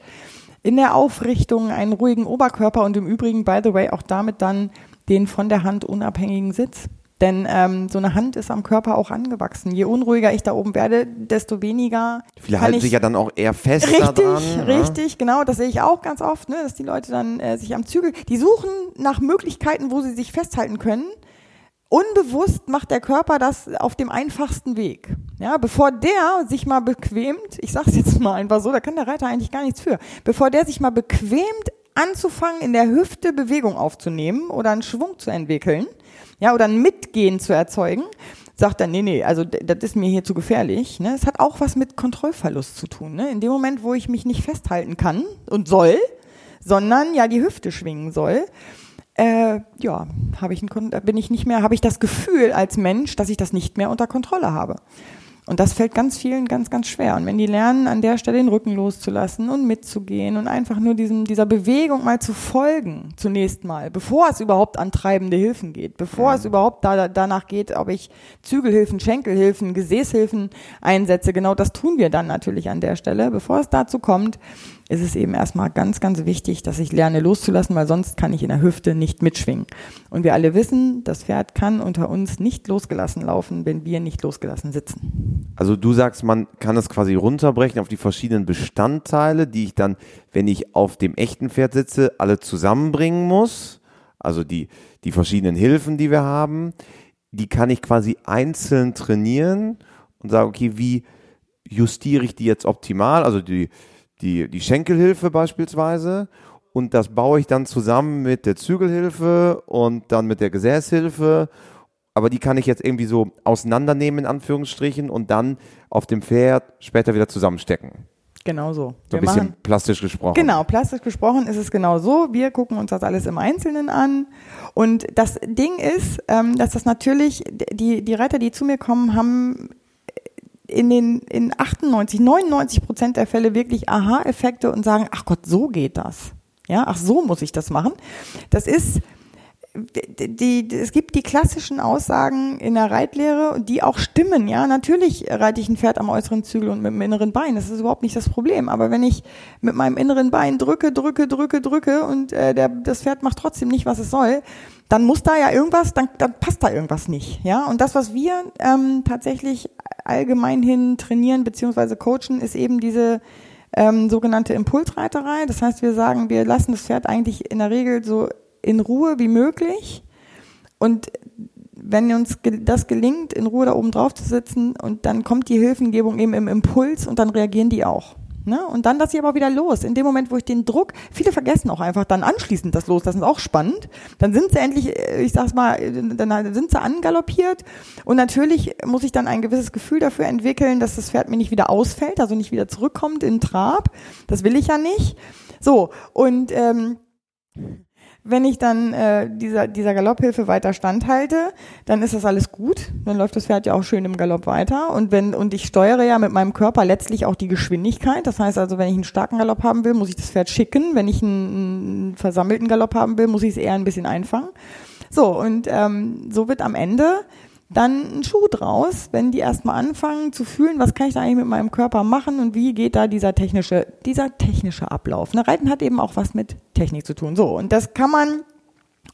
in der Aufrichtung einen ruhigen Oberkörper und im Übrigen, by the way, auch damit dann den von der Hand unabhängigen Sitz. Denn ähm, so eine Hand ist am Körper auch angewachsen. Je unruhiger ich da oben werde, desto weniger.
Viele halten sich ja dann auch eher fest
richtig,
daran.
Richtig, ja. genau. Das sehe ich auch ganz oft, ne, dass die Leute dann äh, sich am Zügel, die suchen nach Möglichkeiten, wo sie sich festhalten können. Unbewusst macht der Körper das auf dem einfachsten Weg. Ja, bevor der sich mal bequemt, ich sag's jetzt mal einfach so, da kann der Reiter eigentlich gar nichts für. Bevor der sich mal bequemt anzufangen, in der Hüfte Bewegung aufzunehmen oder einen Schwung zu entwickeln, ja, oder ein Mitgehen zu erzeugen, sagt er, nee, nee, also das ist mir hier zu gefährlich. Ne? Es hat auch was mit Kontrollverlust zu tun. Ne? In dem Moment, wo ich mich nicht festhalten kann und soll, sondern ja die Hüfte schwingen soll, äh, ja, habe ich ein, bin ich nicht mehr, habe ich das Gefühl als Mensch, dass ich das nicht mehr unter Kontrolle habe. Und das fällt ganz vielen ganz, ganz schwer. Und wenn die lernen, an der Stelle den Rücken loszulassen und mitzugehen und einfach nur diesem, dieser Bewegung mal zu folgen, zunächst mal, bevor es überhaupt an treibende Hilfen geht, bevor ja. es überhaupt da, danach geht, ob ich Zügelhilfen, Schenkelhilfen, Gesäßhilfen einsetze, genau das tun wir dann natürlich an der Stelle. Bevor es dazu kommt, ist es eben erstmal ganz, ganz wichtig, dass ich lerne loszulassen, weil sonst kann ich in der Hüfte nicht mitschwingen. Und wir alle wissen, das Pferd kann unter uns nicht losgelassen laufen, wenn wir nicht losgelassen sitzen.
Also du sagst, man kann das quasi runterbrechen auf die verschiedenen Bestandteile, die ich dann, wenn ich auf dem echten Pferd sitze, alle zusammenbringen muss. Also die, die verschiedenen Hilfen, die wir haben, die kann ich quasi einzeln trainieren und sagen, okay, wie justiere ich die jetzt optimal? Also die, die, die Schenkelhilfe beispielsweise und das baue ich dann zusammen mit der Zügelhilfe und dann mit der Gesäßhilfe. Aber die kann ich jetzt irgendwie so auseinandernehmen, in Anführungsstrichen, und dann auf dem Pferd später wieder zusammenstecken.
Genau so.
So ein bisschen machen, plastisch gesprochen.
Genau, plastisch gesprochen ist es genau so. Wir gucken uns das alles im Einzelnen an. Und das Ding ist, ähm, dass das natürlich, die, die Reiter, die zu mir kommen, haben in den in 98, 99 Prozent der Fälle wirklich Aha-Effekte und sagen, ach Gott, so geht das. Ja, ach so muss ich das machen. Das ist die, die, es gibt die klassischen Aussagen in der Reitlehre, die auch stimmen. Ja, natürlich reite ich ein Pferd am äußeren Zügel und mit dem inneren Bein. Das ist überhaupt nicht das Problem. Aber wenn ich mit meinem inneren Bein drücke, drücke, drücke, drücke und äh, der, das Pferd macht trotzdem nicht, was es soll, dann muss da ja irgendwas, dann, dann passt da irgendwas nicht. Ja, und das, was wir ähm, tatsächlich allgemein hin trainieren beziehungsweise coachen, ist eben diese ähm, sogenannte Impulsreiterei. Das heißt, wir sagen, wir lassen das Pferd eigentlich in der Regel so in Ruhe wie möglich. Und wenn uns das gelingt, in Ruhe da oben drauf zu sitzen und dann kommt die Hilfengebung eben im Impuls und dann reagieren die auch. Ne? Und dann lasse ich aber wieder los. In dem Moment, wo ich den Druck, viele vergessen auch einfach dann anschließend das los, das ist auch spannend. Dann sind sie endlich, äh, ich sag's mal, dann sind sie angaloppiert. Und natürlich muss ich dann ein gewisses Gefühl dafür entwickeln, dass das Pferd mir nicht wieder ausfällt, also nicht wieder zurückkommt in Trab. Das will ich ja nicht. So, und ähm, wenn ich dann äh, dieser, dieser Galopphilfe weiter standhalte, dann ist das alles gut. Dann läuft das Pferd ja auch schön im Galopp weiter. Und wenn, und ich steuere ja mit meinem Körper letztlich auch die Geschwindigkeit. Das heißt also, wenn ich einen starken Galopp haben will, muss ich das Pferd schicken. Wenn ich einen, einen versammelten Galopp haben will, muss ich es eher ein bisschen einfangen. So, und ähm, so wird am Ende dann ein Schuh draus, wenn die erstmal anfangen zu fühlen, was kann ich da eigentlich mit meinem Körper machen und wie geht da dieser technische, dieser technische Ablauf. Ne, Reiten hat eben auch was mit Technik zu tun. So, und das kann man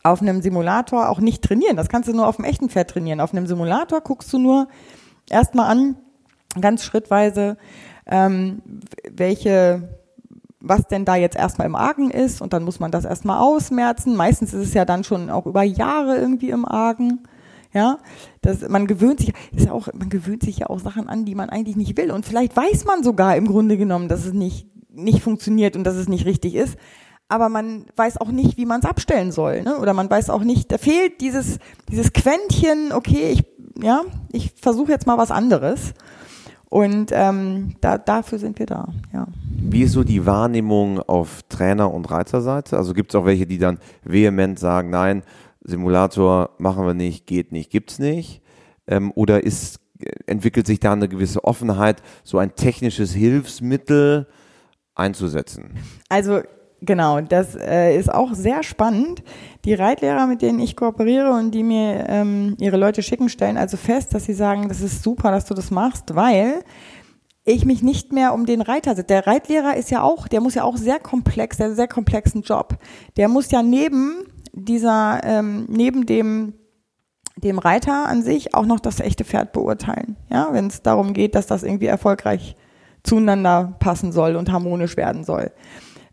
auf einem Simulator auch nicht trainieren. Das kannst du nur auf dem echten Pferd trainieren. Auf einem Simulator guckst du nur erstmal an, ganz schrittweise, ähm, welche was denn da jetzt erstmal im Argen ist und dann muss man das erstmal ausmerzen. Meistens ist es ja dann schon auch über Jahre irgendwie im Argen. Ja, das, man gewöhnt sich, ist auch, man gewöhnt sich ja auch Sachen an, die man eigentlich nicht will. Und vielleicht weiß man sogar im Grunde genommen, dass es nicht, nicht funktioniert und dass es nicht richtig ist. Aber man weiß auch nicht, wie man es abstellen soll, ne? Oder man weiß auch nicht, da fehlt dieses, dieses Quäntchen, okay, ich, ja, ich versuche jetzt mal was anderes. Und ähm, da, dafür sind wir da, ja.
Wie ist so die Wahrnehmung auf Trainer- und Reiterseite? Also gibt es auch welche, die dann vehement sagen, nein, Simulator machen wir nicht, geht nicht, gibt's nicht? Ähm, oder ist, entwickelt sich da eine gewisse Offenheit, so ein technisches Hilfsmittel einzusetzen?
Also genau, das äh, ist auch sehr spannend. Die Reitlehrer, mit denen ich kooperiere und die mir ähm, ihre Leute schicken, stellen also fest, dass sie sagen, das ist super, dass du das machst, weil ich mich nicht mehr um den Reiter setze. Der Reitlehrer ist ja auch, der muss ja auch sehr komplex, der sehr komplexen Job. Der muss ja neben dieser, ähm, neben dem dem Reiter an sich auch noch das echte Pferd beurteilen. Ja, wenn es darum geht, dass das irgendwie erfolgreich zueinander passen soll und harmonisch werden soll.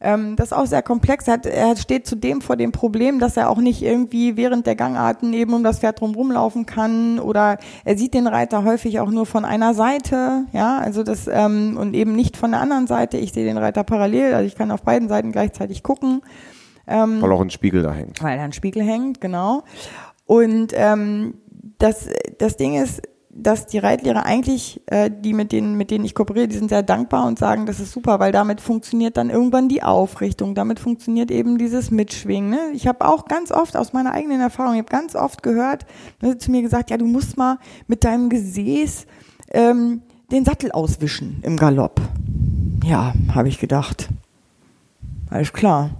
Ähm, das ist auch sehr komplex. Er, hat, er steht zudem vor dem Problem, dass er auch nicht irgendwie während der Gangarten eben um das Pferd drumherum laufen kann oder er sieht den Reiter häufig auch nur von einer Seite, ja, also das ähm, und eben nicht von der anderen Seite. Ich sehe den Reiter parallel, also ich kann auf beiden Seiten gleichzeitig gucken.
Ähm, weil auch ein Spiegel da hängt.
Weil da ein Spiegel hängt, genau. Und ähm, das, das Ding ist, dass die Reitlehrer eigentlich, äh, die mit denen, mit denen ich kooperiere, die sind sehr dankbar und sagen, das ist super, weil damit funktioniert dann irgendwann die Aufrichtung, damit funktioniert eben dieses Mitschwingen. Ne? Ich habe auch ganz oft aus meiner eigenen Erfahrung, ich habe ganz oft gehört, ne, zu mir gesagt, ja, du musst mal mit deinem Gesäß ähm, den Sattel auswischen im Galopp. Ja, habe ich gedacht. Alles klar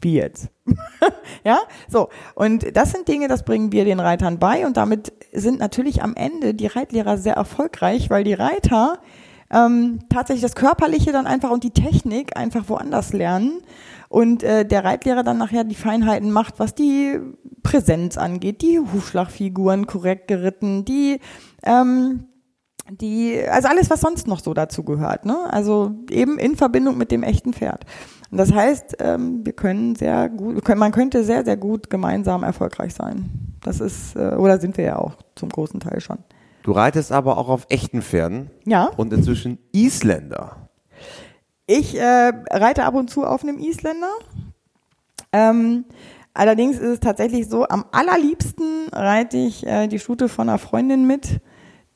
wie jetzt? (laughs) ja, so. Und das sind Dinge, das bringen wir den Reitern bei und damit sind natürlich am Ende die Reitlehrer sehr erfolgreich, weil die Reiter ähm, tatsächlich das Körperliche dann einfach und die Technik einfach woanders lernen und äh, der Reitlehrer dann nachher die Feinheiten macht, was die Präsenz angeht, die Hufschlagfiguren korrekt geritten, die ähm, die, also alles, was sonst noch so dazu gehört, ne? Also eben in Verbindung mit dem echten Pferd. Und das heißt, ähm, wir können sehr gut, man könnte sehr, sehr gut gemeinsam erfolgreich sein. Das ist, äh, oder sind wir ja auch zum großen Teil schon.
Du reitest aber auch auf echten Pferden.
Ja.
Und inzwischen Isländer.
Ich äh, reite ab und zu auf einem Isländer. Ähm, allerdings ist es tatsächlich so, am allerliebsten reite ich äh, die Stute von einer Freundin mit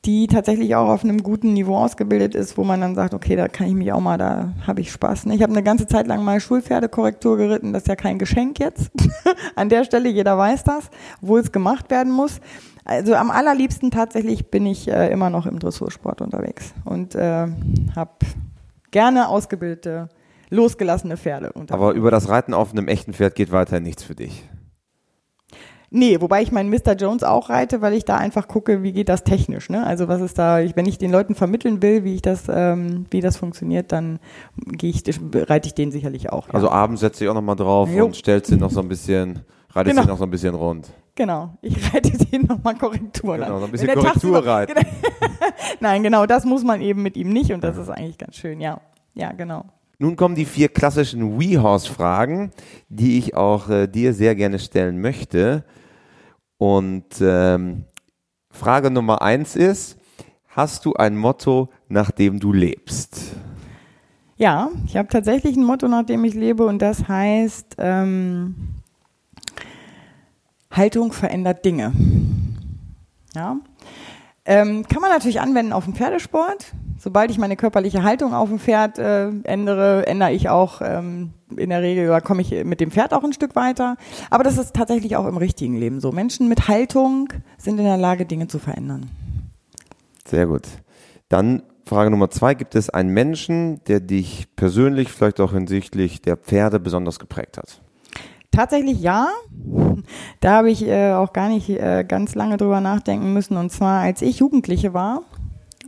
die tatsächlich auch auf einem guten Niveau ausgebildet ist, wo man dann sagt, okay, da kann ich mich auch mal, da habe ich Spaß. Ne? Ich habe eine ganze Zeit lang mal Schulpferdekorrektur geritten, das ist ja kein Geschenk jetzt. (laughs) An der Stelle, jeder weiß das, wo es gemacht werden muss. Also am allerliebsten tatsächlich bin ich äh, immer noch im Dressursport unterwegs und äh, habe gerne ausgebildete, losgelassene Pferde.
Unterwegs. Aber über das Reiten auf einem echten Pferd geht weiterhin nichts für dich.
Nee, wobei ich meinen Mr. Jones auch reite, weil ich da einfach gucke, wie geht das technisch. Ne? Also was ist da, ich, wenn ich den Leuten vermitteln will, wie ich das, ähm, wie das funktioniert, dann gehe ich, reite ich den sicherlich auch.
Ja. Also abends setze ich auch nochmal drauf jo. und stellst ihn noch so ein bisschen, reitest genau. ihn noch so ein bisschen rund.
Genau, ich reite (laughs) den nochmal Korrektur.
Genau, noch ein bisschen Korrektur reiten. (laughs)
Nein, genau, das muss man eben mit ihm nicht und das ist eigentlich ganz schön, ja. Ja, genau.
Nun kommen die vier klassischen WeHorse-Fragen, die ich auch äh, dir sehr gerne stellen möchte. Und ähm, Frage Nummer eins ist, hast du ein Motto, nach dem du lebst?
Ja, ich habe tatsächlich ein Motto, nach dem ich lebe und das heißt, ähm, Haltung verändert Dinge. Ja. Ähm, kann man natürlich anwenden auf den Pferdesport. Sobald ich meine körperliche Haltung auf dem Pferd äh, ändere, ändere ich auch ähm, in der Regel oder komme ich mit dem Pferd auch ein Stück weiter. Aber das ist tatsächlich auch im richtigen Leben so. Menschen mit Haltung sind in der Lage, Dinge zu verändern.
Sehr gut. Dann Frage Nummer zwei. Gibt es einen Menschen, der dich persönlich, vielleicht auch hinsichtlich der Pferde besonders geprägt hat?
Tatsächlich ja. Da habe ich äh, auch gar nicht äh, ganz lange drüber nachdenken müssen. Und zwar, als ich Jugendliche war,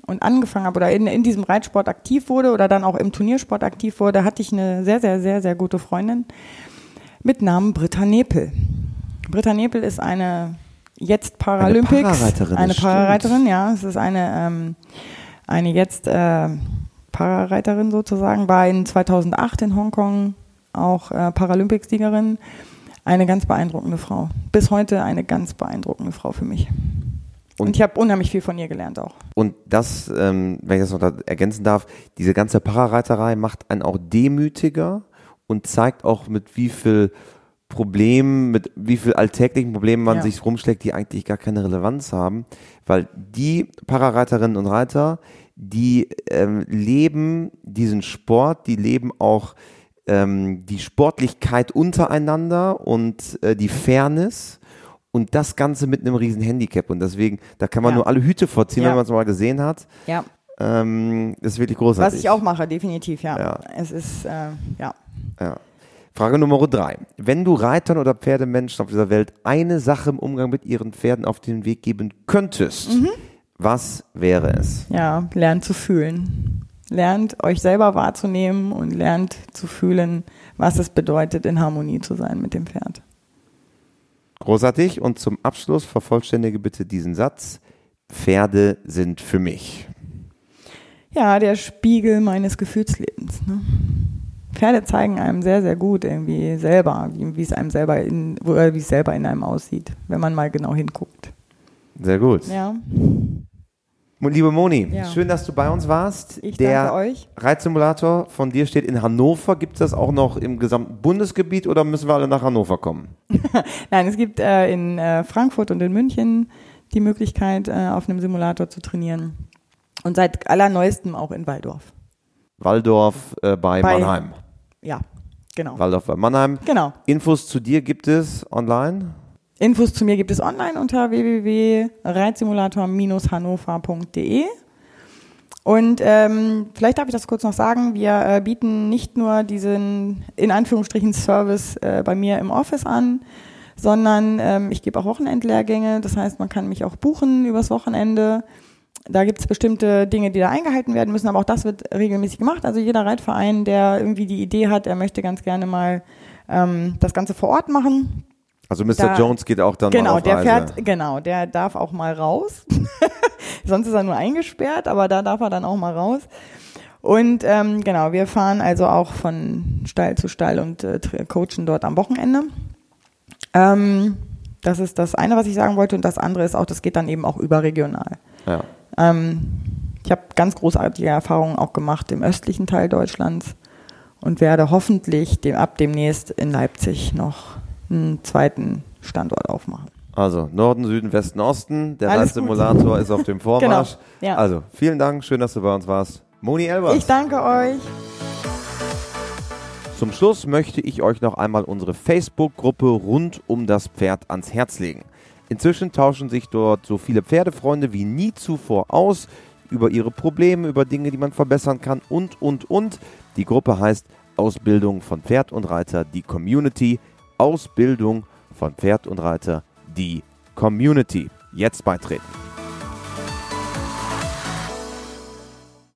und angefangen habe oder in, in diesem Reitsport aktiv wurde oder dann auch im Turniersport aktiv wurde, hatte ich eine sehr, sehr, sehr, sehr gute Freundin mit Namen Britta Nepel. Britta Nepel ist eine jetzt Paralympics. Eine
Parareiterin.
Eine Parareiterin, ja. Es ist eine, ähm, eine jetzt äh, Parareiterin sozusagen, war in 2008 in Hongkong auch äh, Paralympics-Siegerin. Eine ganz beeindruckende Frau. Bis heute eine ganz beeindruckende Frau für mich. Und, und ich habe unheimlich viel von ihr gelernt auch.
Und das, ähm, wenn ich das noch ergänzen darf, diese ganze Parareiterei macht einen auch demütiger und zeigt auch mit wie viel Problemen, mit wie viel alltäglichen Problemen man ja. sich rumschlägt, die eigentlich gar keine Relevanz haben. Weil die Parareiterinnen und Reiter, die ähm, leben diesen Sport, die leben auch ähm, die Sportlichkeit untereinander und äh, die Fairness und das Ganze mit einem riesen Handicap. Und deswegen, da kann man ja. nur alle Hüte vorziehen, ja. wenn man es mal gesehen hat.
Ja.
Ähm, das ist wirklich großartig.
Was ich auch mache, definitiv, ja. ja. Es ist, äh, ja.
ja. Frage Nummer drei. Wenn du Reitern oder Pferdemenschen auf dieser Welt eine Sache im Umgang mit ihren Pferden auf den Weg geben könntest, mhm. was wäre es?
Ja, lernt zu fühlen. Lernt euch selber wahrzunehmen und lernt zu fühlen, was es bedeutet, in Harmonie zu sein mit dem Pferd.
Großartig. Und zum Abschluss vervollständige bitte diesen Satz. Pferde sind für mich.
Ja, der Spiegel meines Gefühlslebens. Ne? Pferde zeigen einem sehr, sehr gut irgendwie selber, wie, es einem selber in, wie es selber in einem aussieht, wenn man mal genau hinguckt.
Sehr gut.
Ja.
Liebe Moni, ja. schön, dass du bei uns warst.
Ich Der danke euch.
Reitsimulator von dir steht in Hannover. Gibt es das auch noch im gesamten Bundesgebiet oder müssen wir alle nach Hannover kommen? (laughs)
Nein, es gibt äh, in äh, Frankfurt und in München die Möglichkeit, äh, auf einem Simulator zu trainieren. Und seit allerneuestem auch in Waldorf.
Waldorf äh, bei, bei Mannheim.
Ja, genau.
Waldorf bei Mannheim.
Genau.
Infos zu dir gibt es online?
Infos zu mir gibt es online unter www.reitsimulator-hannover.de. Und ähm, vielleicht darf ich das kurz noch sagen, wir äh, bieten nicht nur diesen in Anführungsstrichen Service äh, bei mir im Office an, sondern ähm, ich gebe auch Wochenendlehrgänge. Das heißt, man kann mich auch buchen übers Wochenende. Da gibt es bestimmte Dinge, die da eingehalten werden müssen, aber auch das wird regelmäßig gemacht. Also jeder Reitverein, der irgendwie die Idee hat, er möchte ganz gerne mal ähm, das Ganze vor Ort machen,
also Mr. Da, Jones geht auch dann
genau,
mal auf
der
Reise.
fährt, genau, der darf auch mal raus. (laughs) Sonst ist er nur eingesperrt, aber da darf er dann auch mal raus. Und ähm, genau, wir fahren also auch von Stall zu Stall und äh, coachen dort am Wochenende. Ähm, das ist das eine, was ich sagen wollte. Und das andere ist auch, das geht dann eben auch überregional.
Ja.
Ähm, ich habe ganz großartige Erfahrungen auch gemacht im östlichen Teil Deutschlands und werde hoffentlich dem, ab demnächst in Leipzig noch einen zweiten Standort aufmachen.
Also Norden, Süden, Westen, Osten. Der Reitsimulator ist auf dem Vormarsch.
Genau, ja.
Also vielen Dank, schön, dass du bei uns warst. Moni Elbers.
Ich danke euch.
Zum Schluss möchte ich euch noch einmal unsere Facebook-Gruppe rund um das Pferd ans Herz legen. Inzwischen tauschen sich dort so viele Pferdefreunde wie nie zuvor aus über ihre Probleme, über Dinge, die man verbessern kann und, und, und. Die Gruppe heißt Ausbildung von Pferd und Reiter, die Community. Ausbildung von Pferd und Reiter, die Community. Jetzt beitreten.